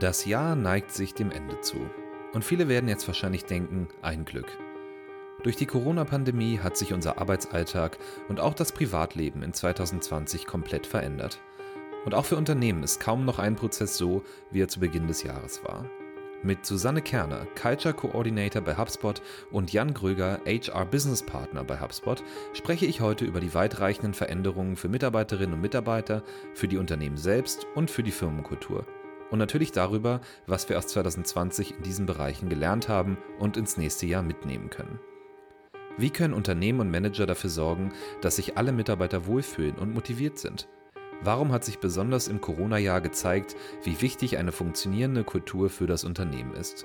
Das Jahr neigt sich dem Ende zu. Und viele werden jetzt wahrscheinlich denken, ein Glück. Durch die Corona-Pandemie hat sich unser Arbeitsalltag und auch das Privatleben in 2020 komplett verändert. Und auch für Unternehmen ist kaum noch ein Prozess so, wie er zu Beginn des Jahres war. Mit Susanne Kerner, Culture Coordinator bei HubSpot und Jan Gröger, HR Business Partner bei HubSpot, spreche ich heute über die weitreichenden Veränderungen für Mitarbeiterinnen und Mitarbeiter, für die Unternehmen selbst und für die Firmenkultur. Und natürlich darüber, was wir aus 2020 in diesen Bereichen gelernt haben und ins nächste Jahr mitnehmen können. Wie können Unternehmen und Manager dafür sorgen, dass sich alle Mitarbeiter wohlfühlen und motiviert sind? Warum hat sich besonders im Corona-Jahr gezeigt, wie wichtig eine funktionierende Kultur für das Unternehmen ist?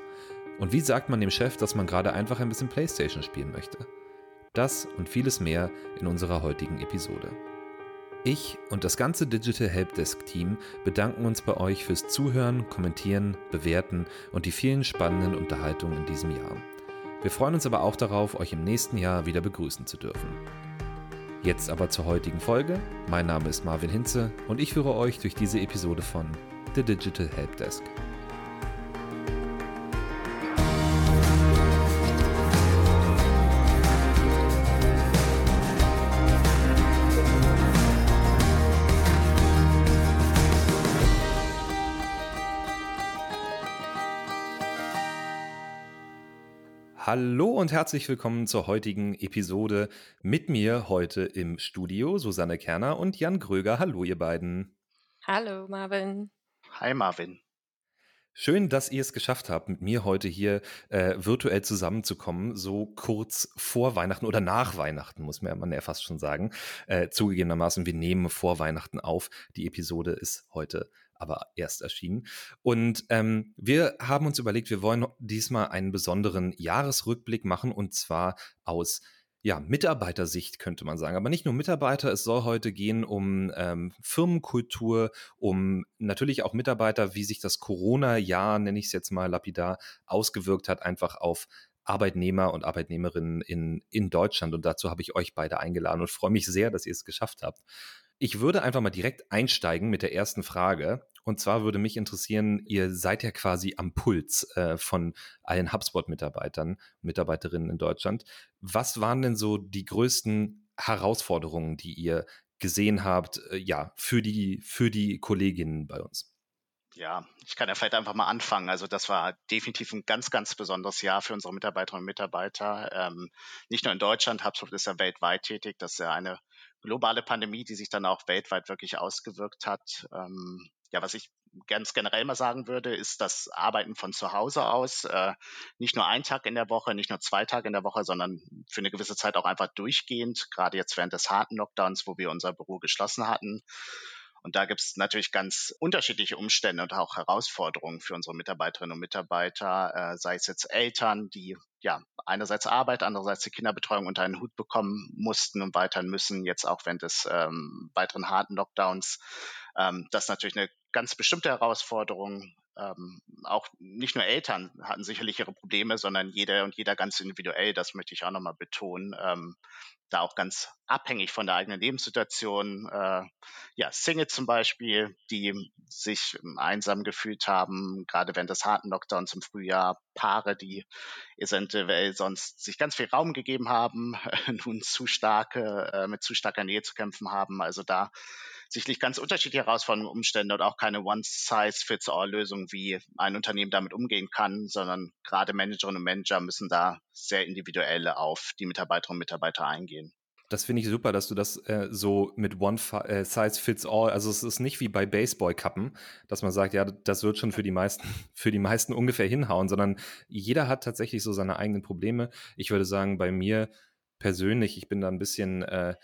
Und wie sagt man dem Chef, dass man gerade einfach ein bisschen Playstation spielen möchte? Das und vieles mehr in unserer heutigen Episode. Ich und das ganze Digital Helpdesk Team bedanken uns bei euch fürs Zuhören, Kommentieren, Bewerten und die vielen spannenden Unterhaltungen in diesem Jahr. Wir freuen uns aber auch darauf, euch im nächsten Jahr wieder begrüßen zu dürfen. Jetzt aber zur heutigen Folge. Mein Name ist Marvin Hinze und ich führe euch durch diese Episode von The Digital Helpdesk. Hallo und herzlich willkommen zur heutigen Episode. Mit mir heute im Studio Susanne Kerner und Jan Gröger. Hallo, ihr beiden. Hallo, Marvin. Hi, Marvin. Schön, dass ihr es geschafft habt, mit mir heute hier äh, virtuell zusammenzukommen, so kurz vor Weihnachten oder nach Weihnachten, muss man ja fast schon sagen. Äh, zugegebenermaßen, wir nehmen vor Weihnachten auf. Die Episode ist heute aber erst erschienen. Und ähm, wir haben uns überlegt, wir wollen diesmal einen besonderen Jahresrückblick machen und zwar aus ja, Mitarbeitersicht könnte man sagen. Aber nicht nur Mitarbeiter, es soll heute gehen um ähm, Firmenkultur, um natürlich auch Mitarbeiter, wie sich das Corona-Jahr, nenne ich es jetzt mal lapidar, ausgewirkt hat, einfach auf Arbeitnehmer und Arbeitnehmerinnen in, in Deutschland. Und dazu habe ich euch beide eingeladen und freue mich sehr, dass ihr es geschafft habt. Ich würde einfach mal direkt einsteigen mit der ersten Frage. Und zwar würde mich interessieren, ihr seid ja quasi am Puls äh, von allen HubSpot-Mitarbeitern, Mitarbeiterinnen in Deutschland. Was waren denn so die größten Herausforderungen, die ihr gesehen habt, äh, ja, für die, für die Kolleginnen bei uns? Ja, ich kann ja vielleicht einfach mal anfangen. Also das war definitiv ein ganz, ganz besonderes Jahr für unsere Mitarbeiterinnen und Mitarbeiter. Ähm, nicht nur in Deutschland, HubSpot ist ja weltweit tätig. Das ist ja eine globale Pandemie, die sich dann auch weltweit wirklich ausgewirkt hat. Ähm, ja, was ich ganz generell mal sagen würde, ist das Arbeiten von zu Hause aus, äh, nicht nur ein Tag in der Woche, nicht nur zwei Tage in der Woche, sondern für eine gewisse Zeit auch einfach durchgehend, gerade jetzt während des harten Lockdowns, wo wir unser Büro geschlossen hatten. Und da gibt es natürlich ganz unterschiedliche Umstände und auch Herausforderungen für unsere Mitarbeiterinnen und Mitarbeiter, äh, sei es jetzt Eltern, die ja einerseits Arbeit, andererseits die Kinderbetreuung unter einen Hut bekommen mussten und weiter müssen, jetzt auch während des ähm, weiteren harten Lockdowns. Ähm, das ist natürlich eine ganz bestimmte Herausforderung. Ähm, auch nicht nur Eltern hatten sicherlich ihre Probleme, sondern jeder und jeder ganz individuell. Das möchte ich auch nochmal betonen. Ähm, da auch ganz abhängig von der eigenen Lebenssituation. Äh, ja, Single zum Beispiel, die sich einsam gefühlt haben, gerade während des harten Lockdowns im Frühjahr. Paare, die eventuell sonst sich ganz viel Raum gegeben haben, nun zu starke, äh, mit zu starker Nähe zu kämpfen haben. Also da sicherlich ganz unterschiedliche Herausforderungen, Umstände und auch keine One-Size-Fits-All-Lösung, wie ein Unternehmen damit umgehen kann, sondern gerade Managerinnen und Manager müssen da sehr individuell auf die Mitarbeiterinnen und Mitarbeiter eingehen. Das finde ich super, dass du das äh, so mit One äh, Size Fits All, also es ist nicht wie bei Baseball-Kappen, dass man sagt, ja, das wird schon für die meisten, für die meisten ungefähr hinhauen, sondern jeder hat tatsächlich so seine eigenen Probleme. Ich würde sagen, bei mir persönlich, ich bin da ein bisschen äh,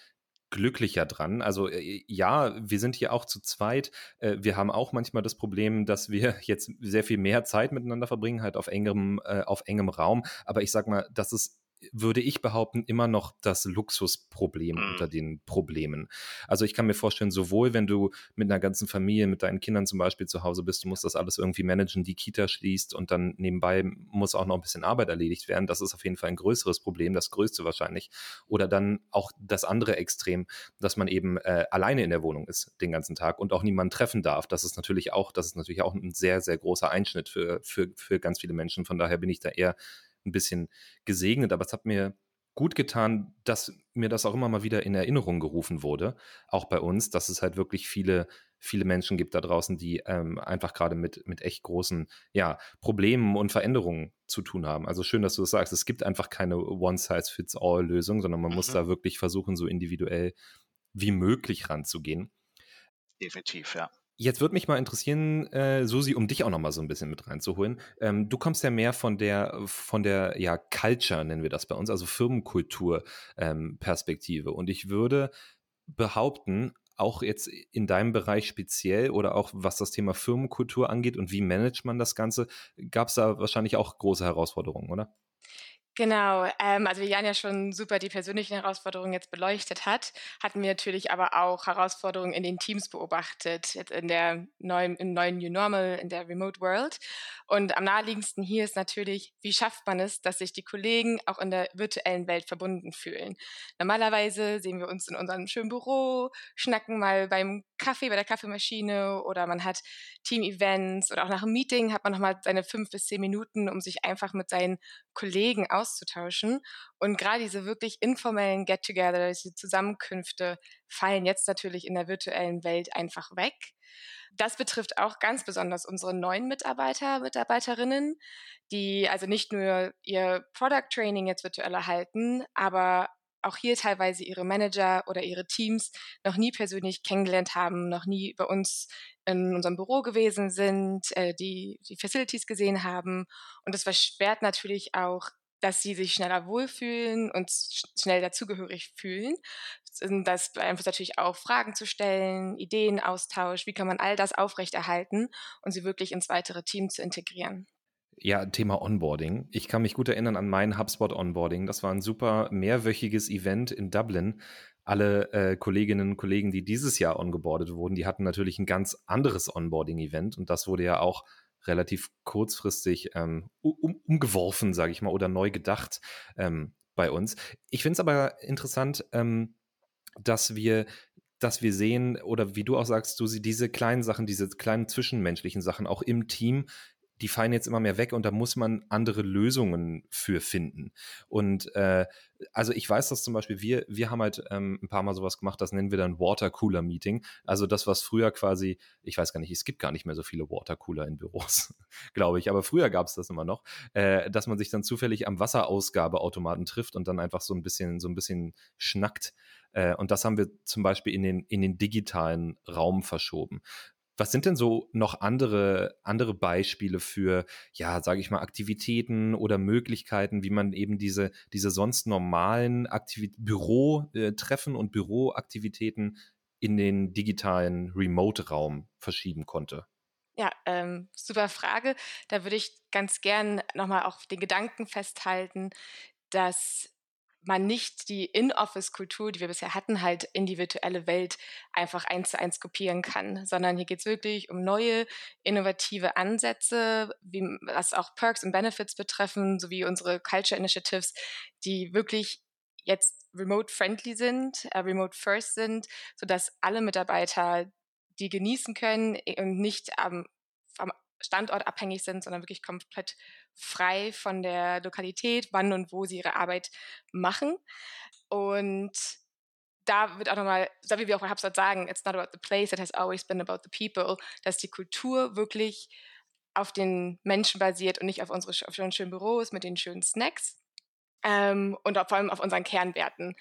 glücklicher dran. Also äh, ja, wir sind hier auch zu zweit. Äh, wir haben auch manchmal das Problem, dass wir jetzt sehr viel mehr Zeit miteinander verbringen, halt auf engem, äh, auf engem Raum. Aber ich sag mal, das ist würde ich behaupten, immer noch das Luxusproblem mhm. unter den Problemen. Also ich kann mir vorstellen, sowohl wenn du mit einer ganzen Familie, mit deinen Kindern zum Beispiel zu Hause bist, du musst das alles irgendwie managen, die Kita schließt und dann nebenbei muss auch noch ein bisschen Arbeit erledigt werden. Das ist auf jeden Fall ein größeres Problem, das größte wahrscheinlich. Oder dann auch das andere Extrem, dass man eben äh, alleine in der Wohnung ist den ganzen Tag und auch niemanden treffen darf. Das ist natürlich auch, das ist natürlich auch ein sehr, sehr großer Einschnitt für, für, für ganz viele Menschen. Von daher bin ich da eher ein bisschen gesegnet, aber es hat mir gut getan, dass mir das auch immer mal wieder in Erinnerung gerufen wurde, auch bei uns, dass es halt wirklich viele, viele Menschen gibt da draußen, die ähm, einfach gerade mit, mit echt großen ja, Problemen und Veränderungen zu tun haben. Also schön, dass du das sagst. Es gibt einfach keine One-Size-Fits-All-Lösung, sondern man mhm. muss da wirklich versuchen, so individuell wie möglich ranzugehen. Definitiv, ja. Jetzt würde mich mal interessieren, äh, Susi, um dich auch noch mal so ein bisschen mit reinzuholen. Ähm, du kommst ja mehr von der, von der, ja, Culture nennen wir das bei uns, also Firmenkultur-Perspektive. Ähm, Und ich würde behaupten, auch jetzt in deinem Bereich speziell oder auch was das Thema Firmenkultur angeht und wie managt man das Ganze, gab es da wahrscheinlich auch große Herausforderungen, oder? Genau, ähm, also wie Jan ja schon super die persönlichen Herausforderungen jetzt beleuchtet hat, hatten wir natürlich aber auch Herausforderungen in den Teams beobachtet, jetzt in der neuen, im neuen New Normal, in der Remote World. Und am naheliegendsten hier ist natürlich, wie schafft man es, dass sich die Kollegen auch in der virtuellen Welt verbunden fühlen. Normalerweise sehen wir uns in unserem schönen Büro, schnacken mal beim Kaffee, bei der Kaffeemaschine oder man hat Team-Events oder auch nach einem Meeting hat man nochmal seine fünf bis zehn Minuten, um sich einfach mit seinen Kollegen auszutauschen. Und gerade diese wirklich informellen Get-Together, diese Zusammenkünfte fallen jetzt natürlich in der virtuellen Welt einfach weg. Das betrifft auch ganz besonders unsere neuen Mitarbeiter, Mitarbeiterinnen, die also nicht nur ihr Product Training jetzt virtuell erhalten, aber auch hier teilweise ihre Manager oder ihre Teams noch nie persönlich kennengelernt haben, noch nie bei uns in unserem Büro gewesen sind, äh, die die Facilities gesehen haben. Und das versperrt natürlich auch dass sie sich schneller wohlfühlen und schnell dazugehörig fühlen. Das beeinflusst natürlich auch Fragen zu stellen, Ideenaustausch, wie kann man all das aufrechterhalten und sie wirklich ins weitere Team zu integrieren. Ja, Thema Onboarding. Ich kann mich gut erinnern an mein HubSpot Onboarding. Das war ein super mehrwöchiges Event in Dublin. Alle äh, Kolleginnen und Kollegen, die dieses Jahr ongeboardet wurden, die hatten natürlich ein ganz anderes Onboarding-Event und das wurde ja auch relativ kurzfristig ähm, um, umgeworfen, sage ich mal, oder neu gedacht ähm, bei uns. Ich finde es aber interessant, ähm, dass wir dass wir sehen, oder wie du auch sagst, du diese kleinen Sachen, diese kleinen zwischenmenschlichen Sachen auch im Team die fallen jetzt immer mehr weg und da muss man andere Lösungen für finden. Und äh, also ich weiß dass zum Beispiel, wir, wir haben halt ähm, ein paar Mal sowas gemacht, das nennen wir dann Watercooler Meeting. Also das, was früher quasi, ich weiß gar nicht, es gibt gar nicht mehr so viele Watercooler in Büros, glaube ich, aber früher gab es das immer noch, äh, dass man sich dann zufällig am Wasserausgabeautomaten trifft und dann einfach so ein bisschen, so ein bisschen schnackt. Äh, und das haben wir zum Beispiel in den, in den digitalen Raum verschoben. Was sind denn so noch andere, andere Beispiele für, ja, sage ich mal, Aktivitäten oder Möglichkeiten, wie man eben diese, diese sonst normalen Aktivit Bürotreffen und Büroaktivitäten in den digitalen Remote-Raum verschieben konnte? Ja, ähm, super Frage. Da würde ich ganz gern nochmal auf den Gedanken festhalten, dass man nicht die In-Office-Kultur, die wir bisher hatten, halt in die virtuelle Welt einfach eins zu eins kopieren kann, sondern hier geht es wirklich um neue, innovative Ansätze, wie, was auch Perks und Benefits betreffen, sowie unsere Culture Initiatives, die wirklich jetzt remote-friendly sind, äh, remote-first sind, sodass alle Mitarbeiter die genießen können und nicht am, am Standort abhängig sind, sondern wirklich komplett frei von der Lokalität, wann und wo sie ihre Arbeit machen. Und da wird auch nochmal, so wie wir auch bei HubSpot sagen, it's not about the place, it has always been about the people, dass die Kultur wirklich auf den Menschen basiert und nicht auf unsere auf unseren schönen Büros mit den schönen Snacks ähm, und vor allem auf unseren Kernwerten.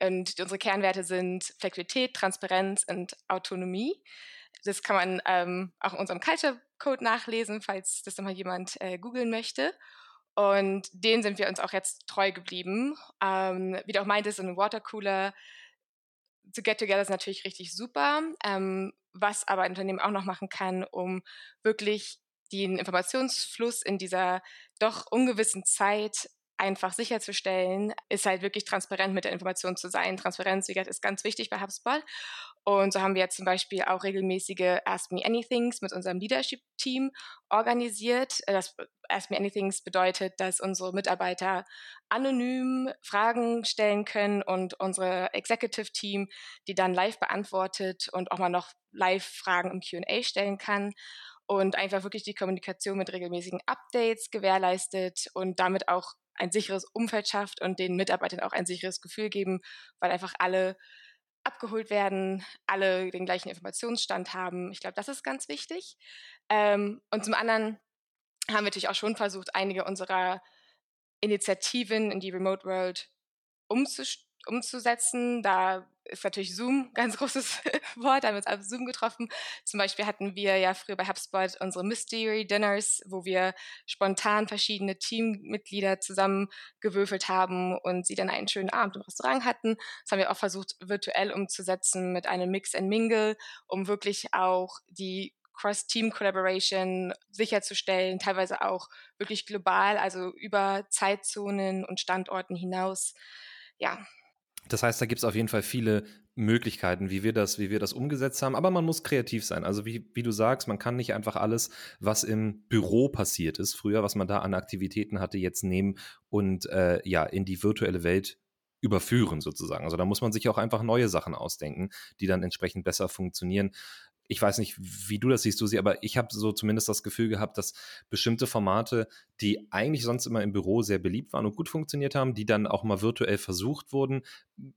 Und unsere Kernwerte sind Flexibilität, Transparenz und Autonomie. Das kann man ähm, auch in unserem Culture Code nachlesen, falls das nochmal jemand äh, googeln möchte. Und den sind wir uns auch jetzt treu geblieben. Ähm, wie du auch meintest, ein Watercooler zu Get Together ist natürlich richtig super. Ähm, was aber ein Unternehmen auch noch machen kann, um wirklich den Informationsfluss in dieser doch ungewissen Zeit einfach sicherzustellen, ist halt wirklich transparent mit der Information zu sein. Transparenz, wie gesagt, ist ganz wichtig bei HubSpot. Und so haben wir jetzt zum Beispiel auch regelmäßige Ask Me Anythings mit unserem Leadership-Team organisiert. Das Ask Me Anythings bedeutet, dass unsere Mitarbeiter anonym Fragen stellen können und unsere Executive-Team die dann live beantwortet und auch mal noch live Fragen im QA stellen kann und einfach wirklich die Kommunikation mit regelmäßigen Updates gewährleistet und damit auch ein sicheres Umfeld schafft und den Mitarbeitern auch ein sicheres Gefühl geben, weil einfach alle abgeholt werden, alle den gleichen Informationsstand haben. Ich glaube, das ist ganz wichtig. Ähm, und zum anderen haben wir natürlich auch schon versucht, einige unserer Initiativen in die Remote World umzusetzen. Da ist natürlich Zoom ganz großes Wort, haben wir uns auf Zoom getroffen. Zum Beispiel hatten wir ja früher bei HubSpot unsere Mystery Dinners, wo wir spontan verschiedene Teammitglieder zusammengewürfelt haben und sie dann einen schönen Abend im Restaurant hatten. Das haben wir auch versucht, virtuell umzusetzen mit einem Mix and Mingle, um wirklich auch die Cross-Team-Collaboration sicherzustellen, teilweise auch wirklich global, also über Zeitzonen und Standorten hinaus. Ja, das heißt, da gibt es auf jeden Fall viele Möglichkeiten, wie wir das, wie wir das umgesetzt haben. Aber man muss kreativ sein. Also wie, wie du sagst, man kann nicht einfach alles, was im Büro passiert ist, früher, was man da an Aktivitäten hatte, jetzt nehmen und äh, ja in die virtuelle Welt überführen sozusagen. Also da muss man sich auch einfach neue Sachen ausdenken, die dann entsprechend besser funktionieren ich weiß nicht, wie du das siehst, Susi, aber ich habe so zumindest das Gefühl gehabt, dass bestimmte Formate, die eigentlich sonst immer im Büro sehr beliebt waren und gut funktioniert haben, die dann auch mal virtuell versucht wurden,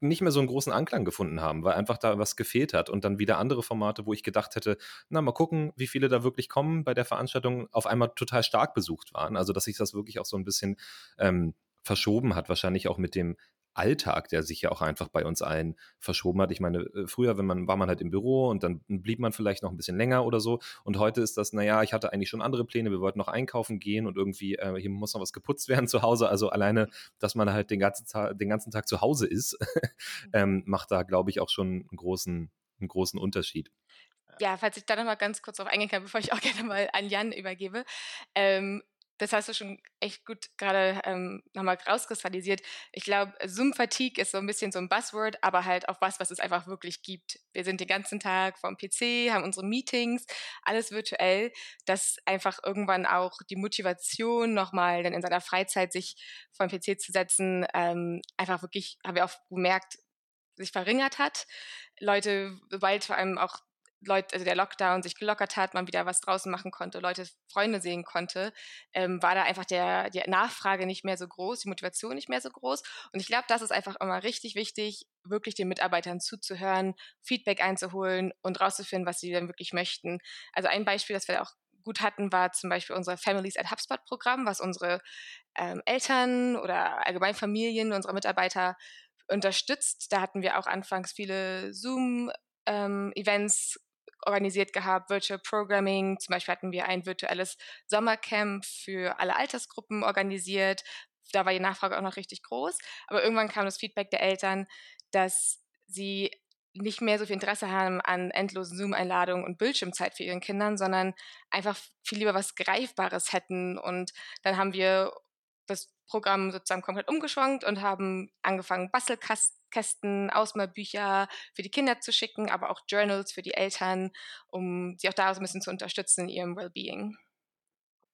nicht mehr so einen großen Anklang gefunden haben, weil einfach da was gefehlt hat. Und dann wieder andere Formate, wo ich gedacht hätte, na, mal gucken, wie viele da wirklich kommen bei der Veranstaltung, auf einmal total stark besucht waren. Also, dass sich das wirklich auch so ein bisschen ähm, verschoben hat, wahrscheinlich auch mit dem Alltag, der sich ja auch einfach bei uns allen verschoben hat. Ich meine, äh, früher, wenn man, war man halt im Büro und dann blieb man vielleicht noch ein bisschen länger oder so. Und heute ist das, naja, ich hatte eigentlich schon andere Pläne, wir wollten noch einkaufen gehen und irgendwie, äh, hier muss noch was geputzt werden zu Hause. Also alleine, dass man halt den ganzen Tag, den ganzen Tag zu Hause ist, ähm, macht da, glaube ich, auch schon einen großen, einen großen Unterschied. Ja, falls ich da noch mal ganz kurz drauf eingehen kann, bevor ich auch gerne mal an Jan übergebe. Ähm, das hast du schon echt gut gerade ähm, nochmal rauskristallisiert. Ich glaube, Zoom-Fatigue ist so ein bisschen so ein Buzzword, aber halt auf was, was es einfach wirklich gibt. Wir sind den ganzen Tag vom PC, haben unsere Meetings, alles virtuell, dass einfach irgendwann auch die Motivation nochmal dann in seiner Freizeit sich vom PC zu setzen, ähm, einfach wirklich, haben wir auch gemerkt, sich verringert hat. Leute, sobald vor allem auch Leute, also der Lockdown sich gelockert hat, man wieder was draußen machen konnte, Leute Freunde sehen konnte, ähm, war da einfach der, die Nachfrage nicht mehr so groß, die Motivation nicht mehr so groß. Und ich glaube, das ist einfach immer richtig wichtig, wirklich den Mitarbeitern zuzuhören, Feedback einzuholen und rauszufinden, was sie denn wirklich möchten. Also ein Beispiel, das wir auch gut hatten, war zum Beispiel unser Families at HubSpot Programm, was unsere ähm, Eltern oder allgemein Familien unserer Mitarbeiter unterstützt. Da hatten wir auch anfangs viele Zoom-Events ähm, organisiert gehabt, Virtual Programming. Zum Beispiel hatten wir ein virtuelles Sommercamp für alle Altersgruppen organisiert. Da war die Nachfrage auch noch richtig groß. Aber irgendwann kam das Feedback der Eltern, dass sie nicht mehr so viel Interesse haben an endlosen Zoom-Einladungen und Bildschirmzeit für ihren Kindern, sondern einfach viel lieber was Greifbares hätten. Und dann haben wir das Programm sozusagen komplett umgeschwankt und haben angefangen, Bastelkästen, Ausmalbücher für die Kinder zu schicken, aber auch Journals für die Eltern, um sie auch da so ein bisschen zu unterstützen in ihrem Wellbeing.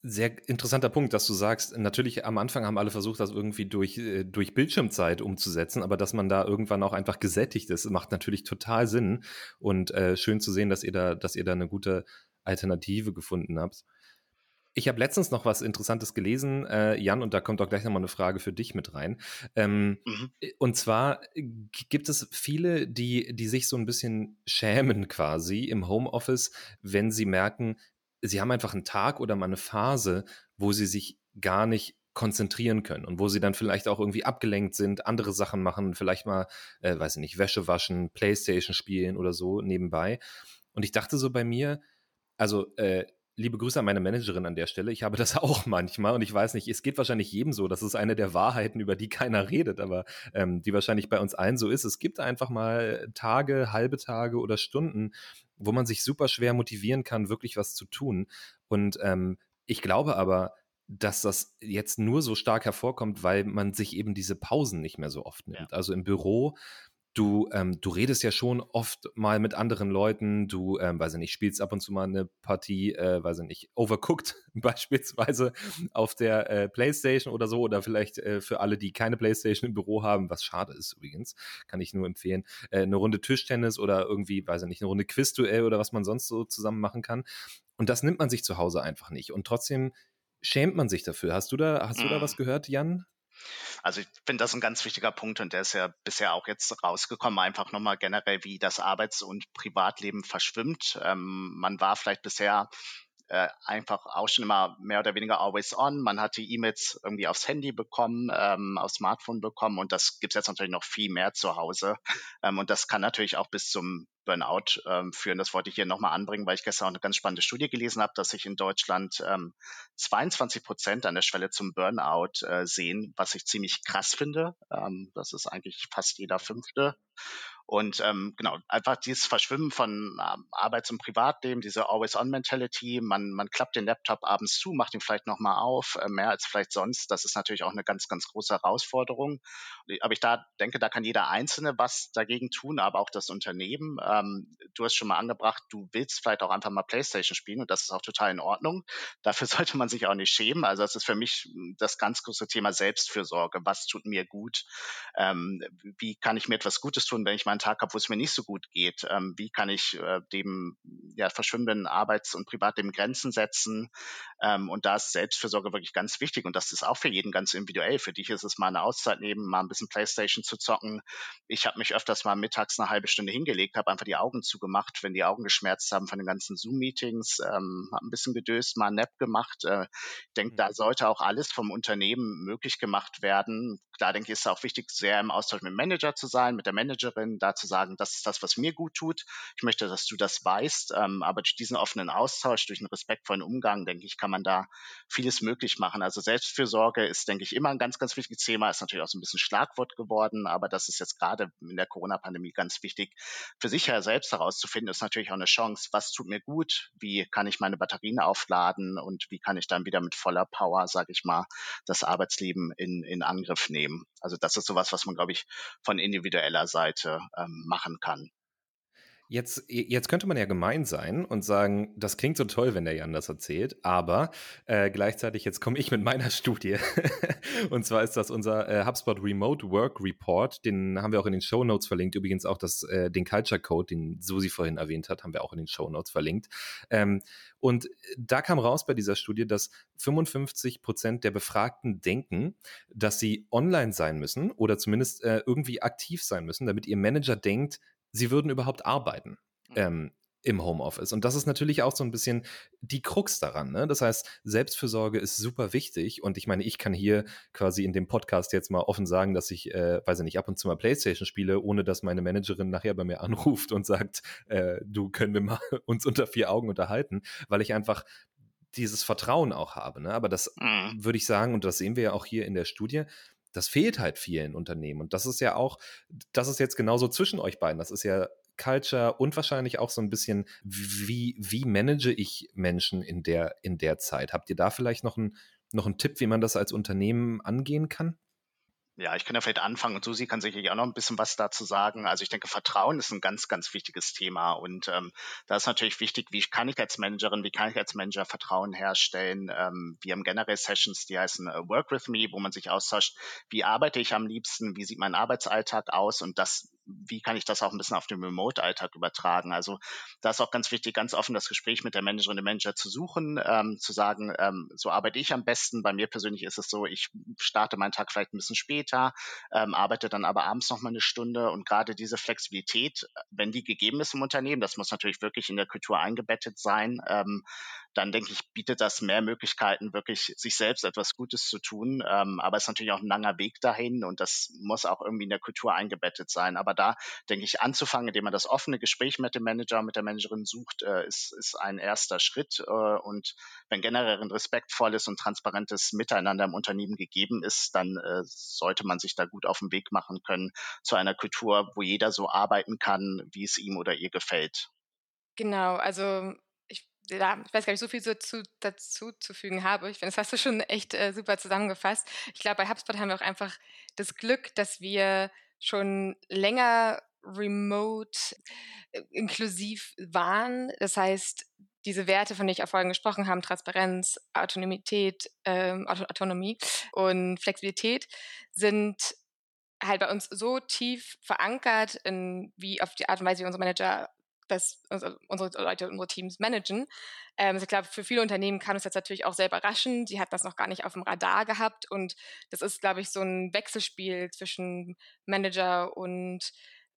Sehr interessanter Punkt, dass du sagst, natürlich am Anfang haben alle versucht, das irgendwie durch, äh, durch Bildschirmzeit umzusetzen, aber dass man da irgendwann auch einfach gesättigt ist, macht natürlich total Sinn und äh, schön zu sehen, dass ihr da, dass ihr da eine gute Alternative gefunden habt. Ich habe letztens noch was Interessantes gelesen, äh, Jan, und da kommt auch gleich nochmal eine Frage für dich mit rein. Ähm, mhm. Und zwar gibt es viele, die, die sich so ein bisschen schämen quasi im Homeoffice, wenn sie merken, sie haben einfach einen Tag oder mal eine Phase, wo sie sich gar nicht konzentrieren können und wo sie dann vielleicht auch irgendwie abgelenkt sind, andere Sachen machen, vielleicht mal, äh, weiß ich nicht, Wäsche waschen, Playstation spielen oder so nebenbei. Und ich dachte so bei mir, also äh, liebe Grüße an meine Managerin an der Stelle. Ich habe das auch manchmal und ich weiß nicht, es geht wahrscheinlich jedem so. Das ist eine der Wahrheiten, über die keiner redet, aber ähm, die wahrscheinlich bei uns allen so ist. Es gibt einfach mal Tage, halbe Tage oder Stunden, wo man sich super schwer motivieren kann, wirklich was zu tun. Und ähm, ich glaube aber, dass das jetzt nur so stark hervorkommt, weil man sich eben diese Pausen nicht mehr so oft nimmt. Ja. Also im Büro du, ähm, du redest ja schon oft mal mit anderen Leuten, du, ähm, weiß ich nicht, spielst ab und zu mal eine Partie, äh, weiß ich nicht, Overcooked beispielsweise auf der äh, Playstation oder so oder vielleicht äh, für alle, die keine Playstation im Büro haben, was schade ist übrigens, kann ich nur empfehlen, äh, eine Runde Tischtennis oder irgendwie, weiß ich nicht, eine Runde Quizduell oder was man sonst so zusammen machen kann. Und das nimmt man sich zu Hause einfach nicht. Und trotzdem schämt man sich dafür. Hast du da, hast du da mhm. was gehört, Jan? Also ich finde das ein ganz wichtiger Punkt und der ist ja bisher auch jetzt rausgekommen, einfach nochmal generell, wie das Arbeits- und Privatleben verschwimmt. Ähm, man war vielleicht bisher äh, einfach auch schon immer mehr oder weniger always on. Man hat die E-Mails irgendwie aufs Handy bekommen, ähm, aufs Smartphone bekommen und das gibt es jetzt natürlich noch viel mehr zu Hause. Ähm, und das kann natürlich auch bis zum Burnout ähm, führen. Das wollte ich hier nochmal anbringen, weil ich gestern auch eine ganz spannende Studie gelesen habe, dass sich in Deutschland ähm, 22 Prozent an der Schwelle zum Burnout äh, sehen, was ich ziemlich krass finde. Ähm, das ist eigentlich fast jeder Fünfte. Und ähm, genau, einfach dieses Verschwimmen von ähm, Arbeits- und Privatleben, diese Always-on-Mentality, man, man klappt den Laptop abends zu, macht ihn vielleicht nochmal auf, äh, mehr als vielleicht sonst. Das ist natürlich auch eine ganz, ganz große Herausforderung. Aber ich da denke, da kann jeder Einzelne was dagegen tun, aber auch das Unternehmen. Ähm, du hast schon mal angebracht, du willst vielleicht auch einfach mal Playstation spielen und das ist auch total in Ordnung. Dafür sollte man sich auch nicht schämen. Also das ist für mich das ganz große Thema Selbstfürsorge. Was tut mir gut? Ähm, wie kann ich mir etwas Gutes tun, wenn ich meinen Tag habe, wo es mir nicht so gut geht? Ähm, wie kann ich äh, dem ja, verschwimmenden Arbeits- und Privatleben Grenzen setzen? Ähm, und da ist Selbstfürsorge wirklich ganz wichtig. Und das ist auch für jeden ganz individuell. Für dich ist es mal eine Auszeit nehmen, mal ein bisschen Playstation zu zocken. Ich habe mich öfters mal mittags eine halbe Stunde hingelegt, habe einfach die Augen zugemacht, wenn die Augen geschmerzt haben von den ganzen Zoom-Meetings, ähm, habe ein bisschen gedöst, mal ein Nap gemacht. Äh, ich denke, da mhm. sollte auch alles vom Unternehmen möglich gemacht werden. Klar, denke ich, ist es auch wichtig, sehr im Austausch mit dem Manager zu sein, mit der Managerin, da zu sagen, das ist das, was mir gut tut. Ich möchte, dass du das weißt. Ähm, aber durch diesen offenen Austausch, durch einen respektvollen Umgang, denke ich, kann man da vieles möglich machen. Also Selbstfürsorge ist, denke ich, immer ein ganz, ganz wichtiges Thema, ist natürlich auch so ein bisschen Schlagwort geworden, aber das ist jetzt gerade in der Corona-Pandemie ganz wichtig, für sich ja selbst herauszufinden, ist natürlich auch eine Chance, was tut mir gut, wie kann ich meine Batterien aufladen und wie kann ich dann wieder mit voller Power, sage ich mal, das Arbeitsleben in, in Angriff nehmen. Also das ist sowas, was man, glaube ich, von individueller Seite machen kann. Jetzt, jetzt könnte man ja gemein sein und sagen, das klingt so toll, wenn der Jan das erzählt, aber äh, gleichzeitig jetzt komme ich mit meiner Studie. und zwar ist das unser äh, HubSpot Remote Work Report. Den haben wir auch in den Show Notes verlinkt. Übrigens auch das, äh, den Culture Code, den Susi vorhin erwähnt hat, haben wir auch in den Show Notes verlinkt. Ähm, und da kam raus bei dieser Studie, dass 55 Prozent der Befragten denken, dass sie online sein müssen oder zumindest äh, irgendwie aktiv sein müssen, damit ihr Manager denkt, sie würden überhaupt arbeiten. Mhm. Ähm, im Homeoffice. Und das ist natürlich auch so ein bisschen die Krux daran. Ne? Das heißt, Selbstfürsorge ist super wichtig. Und ich meine, ich kann hier quasi in dem Podcast jetzt mal offen sagen, dass ich, äh, weiß ich nicht, ab und zu mal Playstation spiele, ohne dass meine Managerin nachher bei mir anruft und sagt, äh, du können wir mal uns unter vier Augen unterhalten, weil ich einfach dieses Vertrauen auch habe. Ne? Aber das mhm. würde ich sagen, und das sehen wir ja auch hier in der Studie, das fehlt halt vielen Unternehmen. Und das ist ja auch, das ist jetzt genauso zwischen euch beiden. Das ist ja Culture und wahrscheinlich auch so ein bisschen, wie, wie manage ich Menschen in der, in der Zeit? Habt ihr da vielleicht noch einen, noch einen Tipp, wie man das als Unternehmen angehen kann? Ja, ich kann ja vielleicht anfangen und Susi kann sicherlich auch noch ein bisschen was dazu sagen. Also ich denke, Vertrauen ist ein ganz, ganz wichtiges Thema und ähm, da ist natürlich wichtig, wie kann ich als Managerin, wie kann ich als Manager Vertrauen herstellen. Ähm, wir haben generell Sessions, die heißen uh, Work with Me, wo man sich austauscht, wie arbeite ich am liebsten, wie sieht mein Arbeitsalltag aus und das wie kann ich das auch ein bisschen auf den Remote-Alltag übertragen? Also da ist auch ganz wichtig, ganz offen das Gespräch mit der Managerin, dem Manager zu suchen, ähm, zu sagen, ähm, so arbeite ich am besten. Bei mir persönlich ist es so, ich starte meinen Tag vielleicht ein bisschen später, ähm, arbeite dann aber abends noch mal eine Stunde und gerade diese Flexibilität, wenn die gegeben ist im Unternehmen, das muss natürlich wirklich in der Kultur eingebettet sein, ähm, dann denke ich, bietet das mehr Möglichkeiten, wirklich sich selbst etwas Gutes zu tun. Ähm, aber es ist natürlich auch ein langer Weg dahin und das muss auch irgendwie in der Kultur eingebettet sein. Aber da denke ich, anzufangen, indem man das offene Gespräch mit dem Manager, mit der Managerin sucht, äh, ist, ist ein erster Schritt. Äh, und wenn generell ein respektvolles und transparentes Miteinander im Unternehmen gegeben ist, dann äh, sollte man sich da gut auf den Weg machen können zu einer Kultur, wo jeder so arbeiten kann, wie es ihm oder ihr gefällt. Genau, also ja, ich weiß gar nicht, so viel so zu, dazu zu fügen habe. Ich finde, das hast du schon echt äh, super zusammengefasst. Ich glaube, bei HubSpot haben wir auch einfach das Glück, dass wir schon länger remote äh, inklusiv waren. Das heißt, diese Werte, von denen ich auch vorhin gesprochen habe, Transparenz, Autonomität, ähm, Autonomie und Flexibilität, sind halt bei uns so tief verankert, in, wie auf die Art und Weise, wie unsere Manager das, unsere, unsere Leute, unsere Teams managen. Ähm, also ich glaube, für viele Unternehmen kam es jetzt natürlich auch sehr überraschend. Die hatten das noch gar nicht auf dem Radar gehabt. Und das ist, glaube ich, so ein Wechselspiel zwischen Manager und